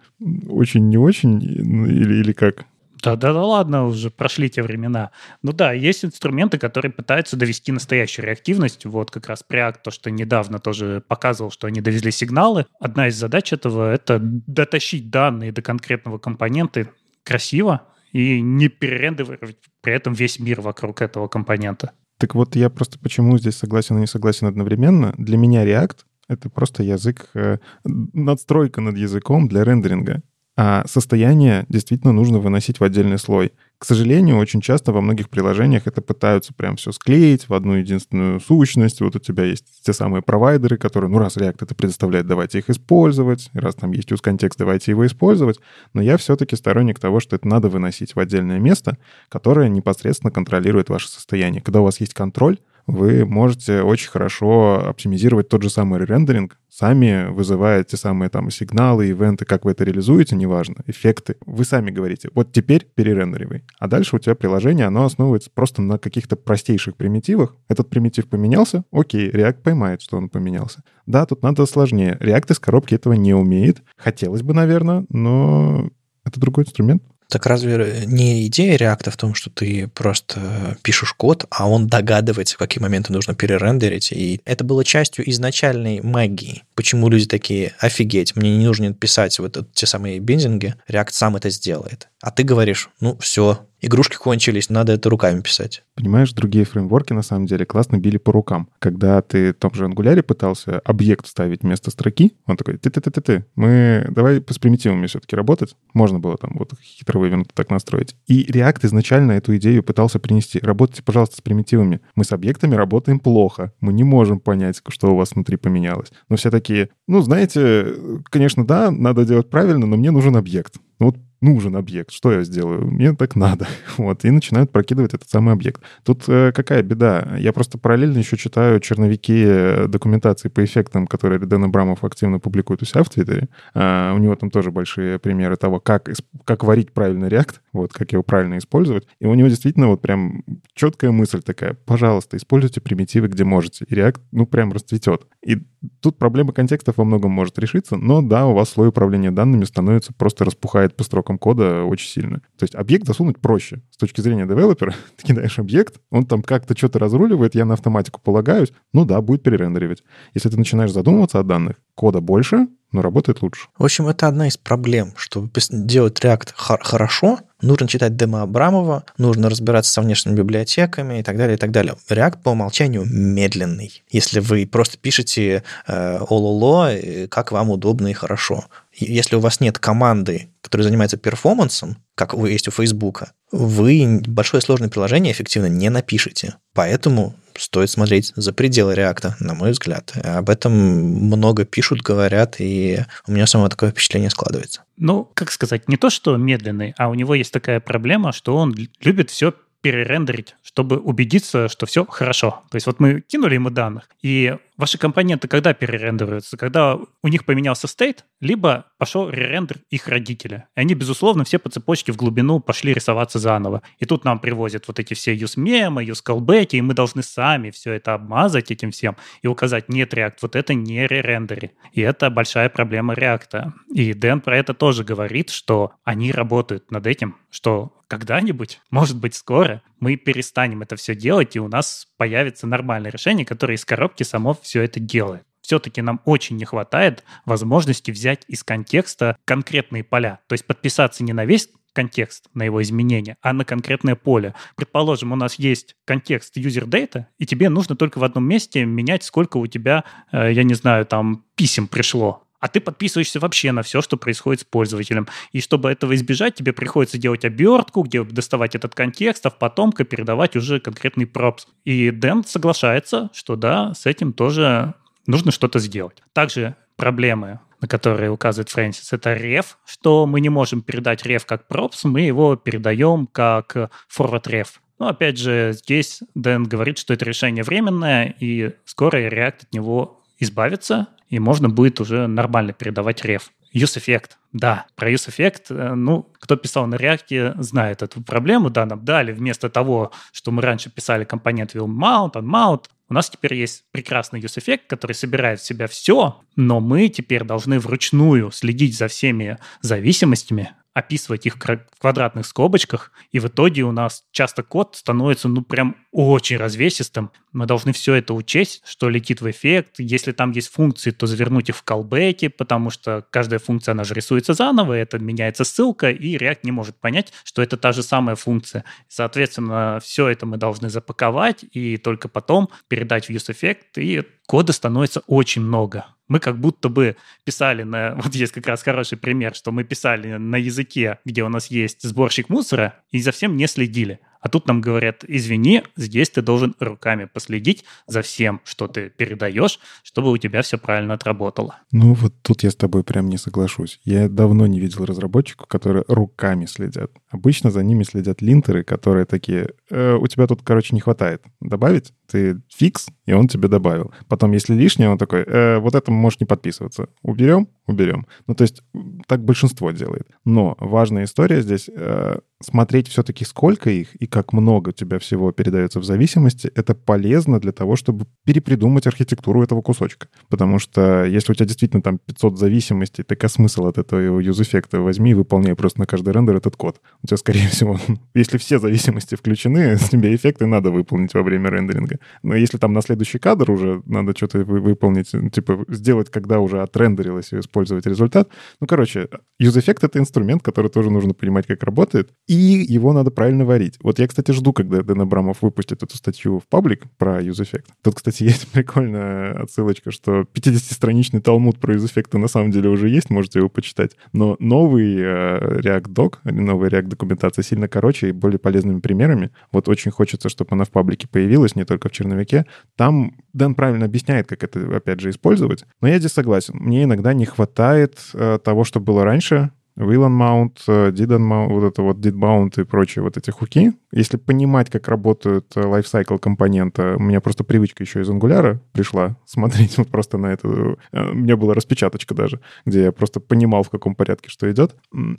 очень не очень, или, или как? Да, да, да, ладно, уже прошли те времена. Ну да, есть инструменты, которые пытаются довести настоящую реактивность. Вот как раз Preact, то, что недавно тоже показывал, что они довезли сигналы. Одна из задач этого — это дотащить данные до конкретного компонента красиво и не перерендерировать при этом весь мир вокруг этого компонента. Так вот, я просто почему здесь согласен и не согласен одновременно. Для меня React — это просто язык, э, надстройка над языком для рендеринга. А состояние действительно нужно выносить в отдельный слой. К сожалению, очень часто во многих приложениях это пытаются прям все склеить в одну единственную сущность. Вот у тебя есть те самые провайдеры, которые, ну, раз React это предоставляет, давайте их использовать. Раз там есть use контекст, давайте его использовать. Но я все-таки сторонник того, что это надо выносить в отдельное место, которое непосредственно контролирует ваше состояние. Когда у вас есть контроль, вы можете очень хорошо оптимизировать тот же самый рендеринг, сами вызывая те самые там сигналы, ивенты, как вы это реализуете, неважно, эффекты. Вы сами говорите, вот теперь перерендеривай. А дальше у тебя приложение, оно основывается просто на каких-то простейших примитивах. Этот примитив поменялся, окей, React поймает, что он поменялся. Да, тут надо сложнее. React из коробки этого не умеет. Хотелось бы, наверное, но это другой инструмент. Так разве не идея реакта в том, что ты просто пишешь код, а он догадывается, в какие моменты нужно перерендерить? И это было частью изначальной магии. Почему люди такие, офигеть, мне не нужно писать вот те самые бензинги, React сам это сделает. А ты говоришь, ну все, игрушки кончились, надо это руками писать. Понимаешь, другие фреймворки на самом деле классно били по рукам. Когда ты в том же Angular пытался объект ставить вместо строки, он такой, ты-ты-ты-ты-ты, мы давай с примитивами все-таки работать. Можно было там вот хитро вывернуто так настроить. И React изначально эту идею пытался принести. Работайте, пожалуйста, с примитивами. Мы с объектами работаем плохо. Мы не можем понять, что у вас внутри поменялось. Но все такие, ну, знаете, конечно, да, надо делать правильно, но мне нужен объект. Ну, вот нужен объект, что я сделаю? Мне так надо. Вот, и начинают прокидывать этот самый объект. Тут э, какая беда? Я просто параллельно еще читаю черновики э, документации по эффектам, которые Дэн Абрамов активно публикует у себя в Твиттере. А, у него там тоже большие примеры того, как, как варить правильно React, вот, как его правильно использовать. И у него действительно вот прям четкая мысль такая, пожалуйста, используйте примитивы, где можете. И React, ну, прям расцветет. И тут проблема контекстов во многом может решиться, но да, у вас слой управления данными становится, просто распухает по строкам кода очень сильно. То есть объект засунуть проще. С точки зрения девелопера, ты кидаешь объект, он там как-то что-то разруливает, я на автоматику полагаюсь, ну да, будет перерендеривать. Если ты начинаешь задумываться о данных, кода больше, но работает лучше. В общем, это одна из проблем. Чтобы делать React хорошо, нужно читать демо Абрамова, нужно разбираться со внешними библиотеками и так далее, и так далее. React по умолчанию медленный. Если вы просто пишете э, ололо, э, как вам удобно и хорошо. Если у вас нет команды, которая занимается перформансом, как вы есть у Фейсбука, вы большое сложное приложение эффективно не напишете. Поэтому стоит смотреть за пределы реакта, на мой взгляд. Об этом много пишут, говорят, и у меня самое такое впечатление складывается. Ну, как сказать, не то, что медленный, а у него есть такая проблема, что он любит все перерендерить, чтобы убедиться, что все хорошо. То есть вот мы кинули ему данных, и ваши компоненты когда перерендерируются? Когда у них поменялся стейт, либо пошел ререндер их родителя. И они, безусловно, все по цепочке в глубину пошли рисоваться заново. И тут нам привозят вот эти все use мемы, use callback, и мы должны сами все это обмазать этим всем и указать, нет, React, вот это не ререндери. И это большая проблема React. И Дэн про это тоже говорит, что они работают над этим, что когда-нибудь, может быть, скоро, мы перестанем это все делать, и у нас появится нормальное решение, которое из коробки само все это делает все-таки нам очень не хватает возможности взять из контекста конкретные поля. То есть подписаться не на весь контекст, на его изменения, а на конкретное поле. Предположим, у нас есть контекст user data, и тебе нужно только в одном месте менять, сколько у тебя, э, я не знаю, там писем пришло а ты подписываешься вообще на все, что происходит с пользователем. И чтобы этого избежать, тебе приходится делать обертку, где доставать этот контекст, а в потомка передавать уже конкретный пропс. И Дэн соглашается, что да, с этим тоже нужно что-то сделать. Также проблемы, на которые указывает Фрэнсис, это реф, что мы не можем передать реф как пропс, мы его передаем как forward ref. Но опять же, здесь Дэн говорит, что это решение временное, и скоро React от него избавится, и можно будет уже нормально передавать реф. Use Effect. Да, про Use Effect, э, ну, кто писал на React, знает эту проблему. Да, нам дали вместо того, что мы раньше писали компонент will mount, unmount, у нас теперь есть прекрасный use effect, который собирает в себя все, но мы теперь должны вручную следить за всеми зависимостями, описывать их в квадратных скобочках, и в итоге у нас часто код становится, ну, прям очень развесистым. Мы должны все это учесть, что летит в эффект. Если там есть функции, то завернуть их в колбеки, потому что каждая функция, она же рисуется заново, это меняется ссылка, и React не может понять, что это та же самая функция. Соответственно, все это мы должны запаковать и только потом передать в use effect, и кода становится очень много. Мы как будто бы писали на... Вот есть как раз хороший пример, что мы писали на языке, где у нас есть сборщик мусора, и за всем не следили. А тут нам говорят, извини, здесь ты должен руками последить за всем, что ты передаешь, чтобы у тебя все правильно отработало. Ну вот тут я с тобой прям не соглашусь. Я давно не видел разработчиков, которые руками следят. Обычно за ними следят линтеры, которые такие, э, у тебя тут, короче, не хватает. Добавить? Ты фикс, и он тебе добавил. Потом, если лишнее, он такой, э, вот это можешь не подписываться. Уберем? Уберем. Ну, то есть так большинство делает. Но важная история здесь, э, смотреть все-таки сколько их и как много у тебя всего передается в зависимости, это полезно для того, чтобы перепридумать архитектуру этого кусочка. Потому что если у тебя действительно там 500 зависимостей, так а смысл от этого юз-эффекта? Возьми и выполняй просто на каждый рендер этот код. У тебя, скорее всего, если все зависимости включены, тебе эффекты надо выполнить во время рендеринга. Но если там на следующий кадр уже надо что-то выполнить, типа сделать, когда уже отрендерилось использовать результат. Ну, короче, юз-эффект — это инструмент, который тоже нужно понимать, как работает. И его надо правильно варить. Вот я, кстати, жду, когда Дэн Абрамов выпустит эту статью в паблик про use-эффект. Тут, кстати, есть прикольная отсылочка, что 50-страничный талмуд про use-эффекты на самом деле уже есть, можете его почитать. Но новый э, React Doc, новый React документация сильно короче и более полезными примерами. Вот очень хочется, чтобы она в паблике появилась, не только в черновике. Там Дэн правильно объясняет, как это, опять же, использовать. Но я здесь согласен. Мне иногда не хватает э, того, что было раньше, Will Mount, Did Mount, вот это вот Did Mount и прочие вот эти хуки. Если понимать, как работают э, lifecycle компонента, у меня просто привычка еще из Angular пришла смотреть вот просто на это. Э, у меня была распечаточка даже, где я просто понимал, в каком порядке что идет.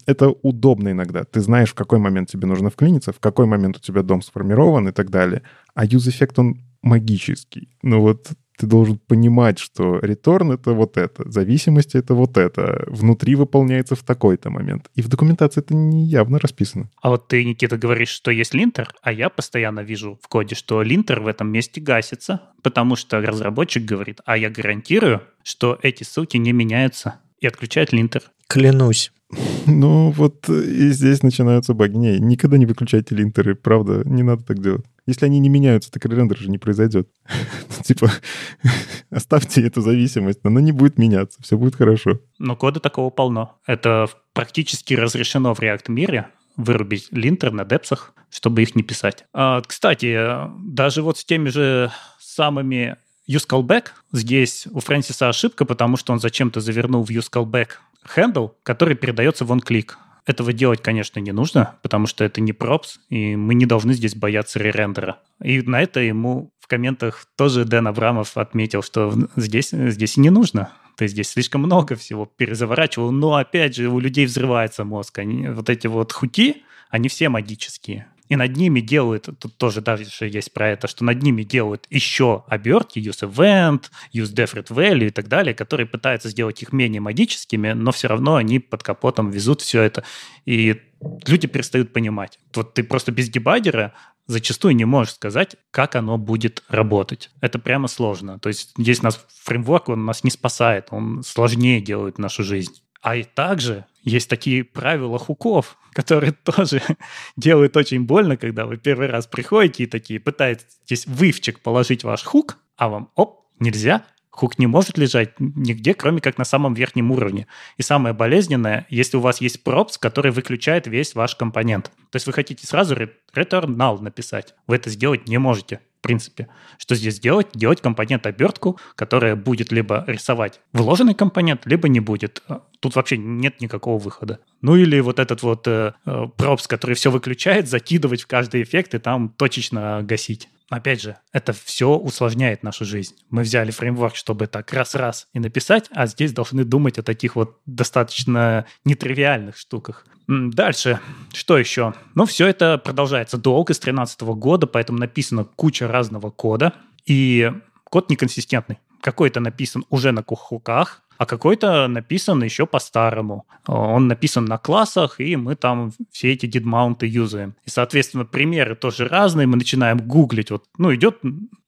Это удобно иногда. Ты знаешь, в какой момент тебе нужно вклиниться, в какой момент у тебя дом сформирован и так далее. А use-эффект, он магический. Ну вот ты должен понимать, что return — это вот это, зависимости — это вот это, внутри выполняется в такой-то момент. И в документации это не явно расписано. А вот ты, Никита, говоришь, что есть линтер, а я постоянно вижу в коде, что линтер в этом месте гасится, потому что разработчик говорит, а я гарантирую, что эти ссылки не меняются, и отключает линтер. Клянусь. Ну, вот и здесь начинаются баги. Не, никогда не выключайте линтеры, правда, не надо так делать. Если они не меняются, так рендер же не произойдет. Типа, оставьте эту зависимость, она не будет меняться, все будет хорошо. Но кода такого полно. Это практически разрешено в React мире вырубить линтер на депсах, чтобы их не писать. А, кстати, даже вот с теми же самыми use callback, здесь у Фрэнсиса ошибка, потому что он зачем-то завернул в use callback handle, который передается в onClick. Этого делать, конечно, не нужно, потому что это не пропс, и мы не должны здесь бояться ререндера. И на это ему в комментах тоже Дэн Абрамов отметил, что здесь, здесь не нужно. То есть здесь слишком много всего перезаворачивал. Но опять же, у людей взрывается мозг. Они, вот эти вот хуки, они все магические и над ними делают, тут тоже дальше есть про это, что над ними делают еще обертки, use event, use deferred value и так далее, которые пытаются сделать их менее магическими, но все равно они под капотом везут все это. И люди перестают понимать. Вот ты просто без дебаггера зачастую не можешь сказать, как оно будет работать. Это прямо сложно. То есть здесь нас фреймворк, он нас не спасает, он сложнее делает нашу жизнь. А и также есть такие правила хуков, которые тоже делают очень больно, когда вы первый раз приходите и такие пытаетесь вывчик положить ваш хук, а вам, оп, нельзя, хук не может лежать нигде, кроме как на самом верхнем уровне. И самое болезненное, если у вас есть пропс, который выключает весь ваш компонент. То есть вы хотите сразу return null написать. Вы это сделать не можете принципе. Что здесь делать? Делать компонент-обертку, которая будет либо рисовать вложенный компонент, либо не будет. Тут вообще нет никакого выхода. Ну или вот этот вот э, э пропс, который все выключает, закидывать в каждый эффект и там точечно гасить. Опять же, это все усложняет нашу жизнь. Мы взяли фреймворк, чтобы так раз-раз и написать, а здесь должны думать о таких вот достаточно нетривиальных штуках. Дальше, что еще? Ну, все это продолжается долго, с 2013 года, поэтому написано куча разного кода, и код неконсистентный. Какой-то написан уже на кухуках, а какой-то написан еще по-старому. Он написан на классах, и мы там все эти дидмаунты юзаем. И, соответственно, примеры тоже разные. Мы начинаем гуглить. Вот, ну, идет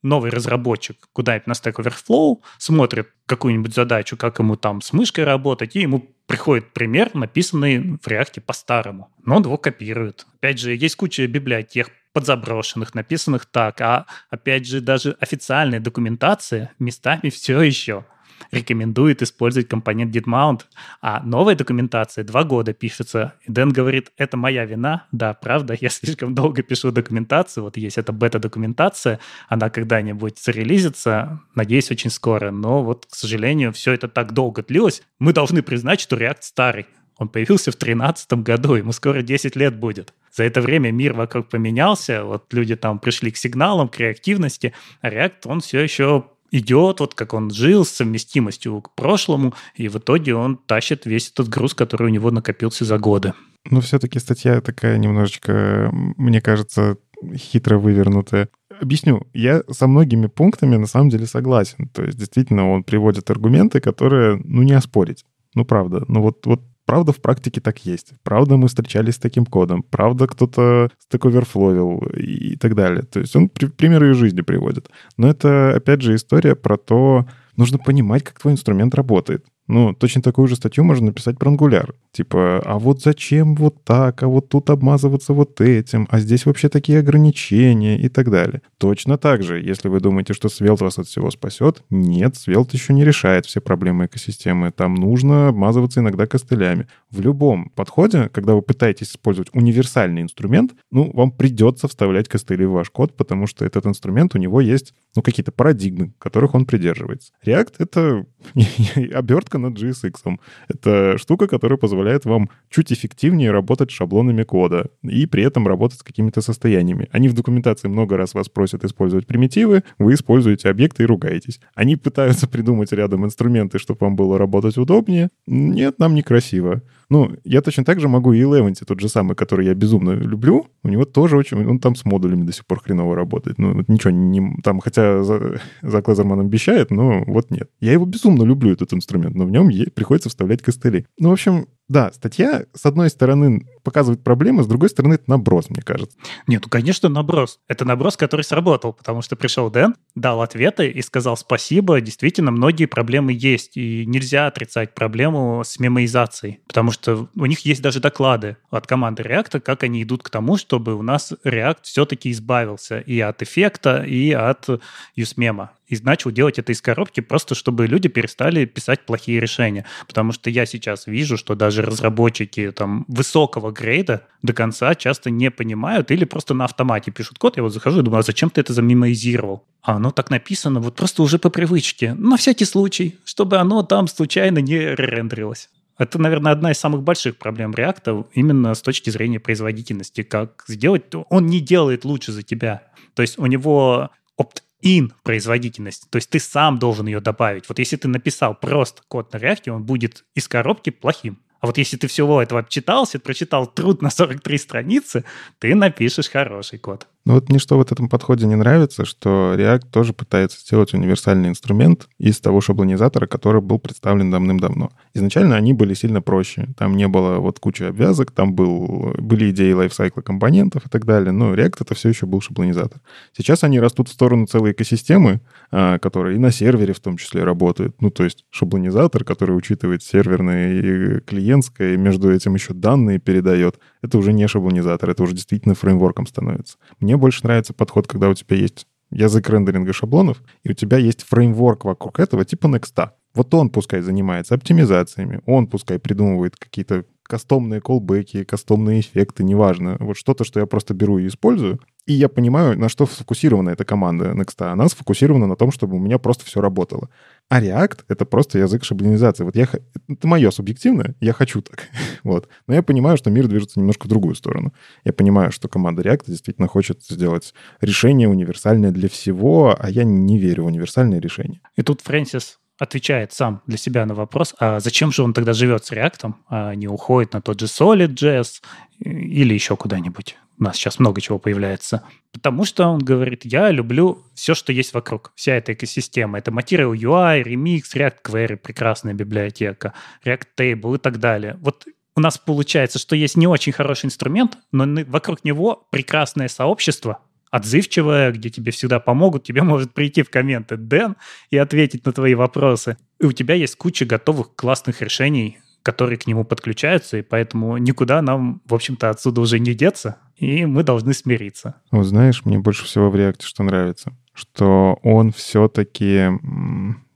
новый разработчик куда-нибудь на Stack Overflow, смотрит какую-нибудь задачу, как ему там с мышкой работать, и ему приходит пример, написанный в React по-старому. Но он его копирует. Опять же, есть куча библиотек подзаброшенных, написанных так, а опять же даже официальная документация местами все еще рекомендует использовать компонент didmount, а новая документация два года пишется. И Дэн говорит, это моя вина. Да, правда, я слишком долго пишу документацию. Вот есть эта бета-документация, она когда-нибудь зарелизится, надеюсь, очень скоро. Но вот, к сожалению, все это так долго длилось. Мы должны признать, что React старый. Он появился в 2013 году, ему скоро 10 лет будет. За это время мир вокруг поменялся, вот люди там пришли к сигналам, к реактивности, а React, он все еще идет, вот как он жил, с совместимостью к прошлому, и в итоге он тащит весь этот груз, который у него накопился за годы. Но все-таки статья такая немножечко, мне кажется, хитро вывернутая. Объясню. Я со многими пунктами на самом деле согласен. То есть действительно он приводит аргументы, которые, ну, не оспорить. Ну, правда. Ну, вот, вот Правда, в практике так есть. Правда, мы встречались с таким кодом. Правда, кто-то так оверфловил и так далее. То есть он примеры из жизни приводит. Но это, опять же, история про то, нужно понимать, как твой инструмент работает. Ну, точно такую же статью можно написать про Angular. Типа, а вот зачем вот так, а вот тут обмазываться вот этим, а здесь вообще такие ограничения и так далее. Точно так же, если вы думаете, что Svelte вас от всего спасет, нет, Svelte еще не решает все проблемы экосистемы. Там нужно обмазываться иногда костылями. В любом подходе, когда вы пытаетесь использовать универсальный инструмент, ну, вам придется вставлять костыли в ваш код, потому что этот инструмент, у него есть, ну, какие-то парадигмы, которых он придерживается. React — это обертка над JSX. Это штука, которая позволяет вам чуть эффективнее работать с шаблонами кода и при этом работать с какими-то состояниями. Они в документации много раз вас просят использовать примитивы, вы используете объекты и ругаетесь. Они пытаются придумать рядом инструменты, чтобы вам было работать удобнее. Нет, нам некрасиво. Ну, я точно так же могу и Eleventy, тот же самый, который я безумно люблю, у него тоже очень... Он там с модулями до сих пор хреново работает. Ну, вот ничего не... Там, хотя за, за Клазерман обещает, но вот нет. Я его безумно люблю, этот инструмент, но в нем приходится вставлять костыли. Ну, в общем, да, статья, с одной стороны, показывает проблемы, с другой стороны, это наброс, мне кажется. Нет, ну, конечно, наброс. Это наброс, который сработал, потому что пришел Дэн, дал ответы и сказал спасибо. Действительно, многие проблемы есть, и нельзя отрицать проблему с мемоизацией, потому что у них есть даже доклады от команды React, как они идут к тому, чтобы у нас React все-таки избавился и от эффекта, и от юсмема и начал делать это из коробки просто, чтобы люди перестали писать плохие решения. Потому что я сейчас вижу, что даже разработчики там высокого грейда до конца часто не понимают или просто на автомате пишут код. Я вот захожу и думаю, а зачем ты это замимоизировал? А оно так написано вот просто уже по привычке. На всякий случай, чтобы оно там случайно не рендерилось. Это, наверное, одна из самых больших проблем React именно с точки зрения производительности. Как сделать? Он не делает лучше за тебя. То есть у него опт in производительность. То есть ты сам должен ее добавить. Вот если ты написал просто код на React, он будет из коробки плохим. А вот если ты всего этого обчитался, прочитал труд на 43 страницы, ты напишешь хороший код. Ну вот мне что в этом подходе не нравится, что React тоже пытается сделать универсальный инструмент из того шаблонизатора, который был представлен давным-давно. Изначально они были сильно проще. Там не было вот кучи обвязок, там был, были идеи лайфсайкла компонентов и так далее, но React это все еще был шаблонизатор. Сейчас они растут в сторону целой экосистемы, а, которая и на сервере в том числе работает. Ну то есть шаблонизатор, который учитывает серверное и клиентское, и между этим еще данные передает. Это уже не шаблонизатор, это уже действительно фреймворком становится. Мне больше нравится подход, когда у тебя есть язык рендеринга шаблонов, и у тебя есть фреймворк вокруг этого, типа Next. Вот он пускай занимается оптимизациями, он пускай придумывает какие-то кастомные колбеки, кастомные эффекты, неважно. Вот что-то, что я просто беру и использую, и я понимаю, на что сфокусирована эта команда Next. Она сфокусирована на том, чтобы у меня просто все работало. А React — это просто язык шаблонизации. Вот я... Это мое субъективное, я хочу так. вот. Но я понимаю, что мир движется немножко в другую сторону. Я понимаю, что команда React действительно хочет сделать решение универсальное для всего, а я не верю в универсальное решение. И тут Фрэнсис отвечает сам для себя на вопрос, а зачем же он тогда живет с React, а не уходит на тот же Solid.js или еще куда-нибудь. У нас сейчас много чего появляется. Потому что он говорит, я люблю все, что есть вокруг, вся эта экосистема. Это Material UI, Remix, React Query, прекрасная библиотека, React Table и так далее. Вот у нас получается, что есть не очень хороший инструмент, но вокруг него прекрасное сообщество, отзывчивая, где тебе всегда помогут, тебе может прийти в комменты Дэн и ответить на твои вопросы. И у тебя есть куча готовых классных решений, которые к нему подключаются, и поэтому никуда нам, в общем-то, отсюда уже не деться, и мы должны смириться. Вот знаешь, мне больше всего в реакте что нравится, что он все-таки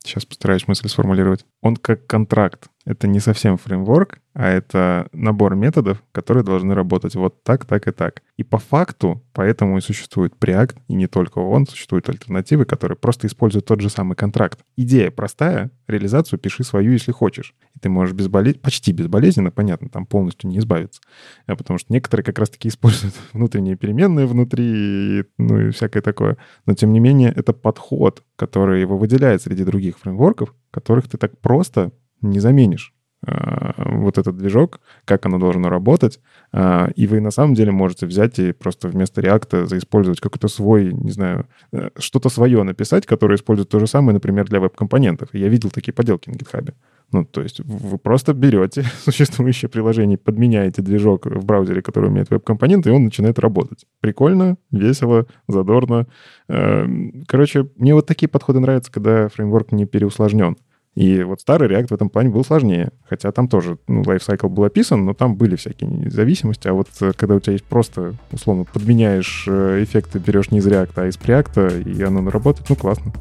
сейчас постараюсь мысль сформулировать. Он как контракт. Это не совсем фреймворк, а это набор методов, которые должны работать вот так, так и так. И по факту, поэтому и существует Preact, и не только он, существуют альтернативы, которые просто используют тот же самый контракт. Идея простая, реализацию пиши свою, если хочешь. И ты можешь безболезненно, почти безболезненно, понятно, там полностью не избавиться. А потому что некоторые как раз-таки используют внутренние переменные внутри, ну и всякое такое. Но тем не менее, это подход, который его выделяет среди других фреймворков, которых ты так просто не заменишь а, вот этот движок, как оно должно работать, а, и вы на самом деле можете взять и просто вместо реакта заиспользовать какой-то свой, не знаю, э, что-то свое написать, которое использует то же самое, например, для веб-компонентов. Я видел такие поделки на GitHub. Ну, то есть вы просто берете существующее приложение, подменяете движок в браузере, который умеет веб-компоненты, и он начинает работать. Прикольно, весело, задорно. Эм, короче, мне вот такие подходы нравятся, когда фреймворк не переусложнен. И вот старый React в этом плане был сложнее. Хотя там тоже ну, lifecycle был описан, но там были всякие зависимости. А вот э, когда у тебя есть просто, условно, подменяешь э, эффекты, берешь не из React, а из Preact, и оно работает, ну, классно.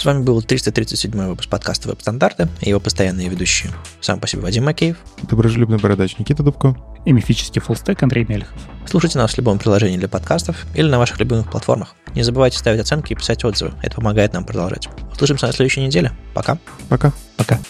С вами был 337 выпуск подкаста «Веб-стандарты» и его постоянные ведущие. Сам по себе Вадим Макеев. Доброжелюбный бородач Никита Дубко. И мифический фуллстек Андрей Мельхов. Слушайте нас в любом приложении для подкастов или на ваших любимых платформах. Не забывайте ставить оценки и писать отзывы. Это помогает нам продолжать. Услышимся на следующей неделе. Пока. Пока. Пока.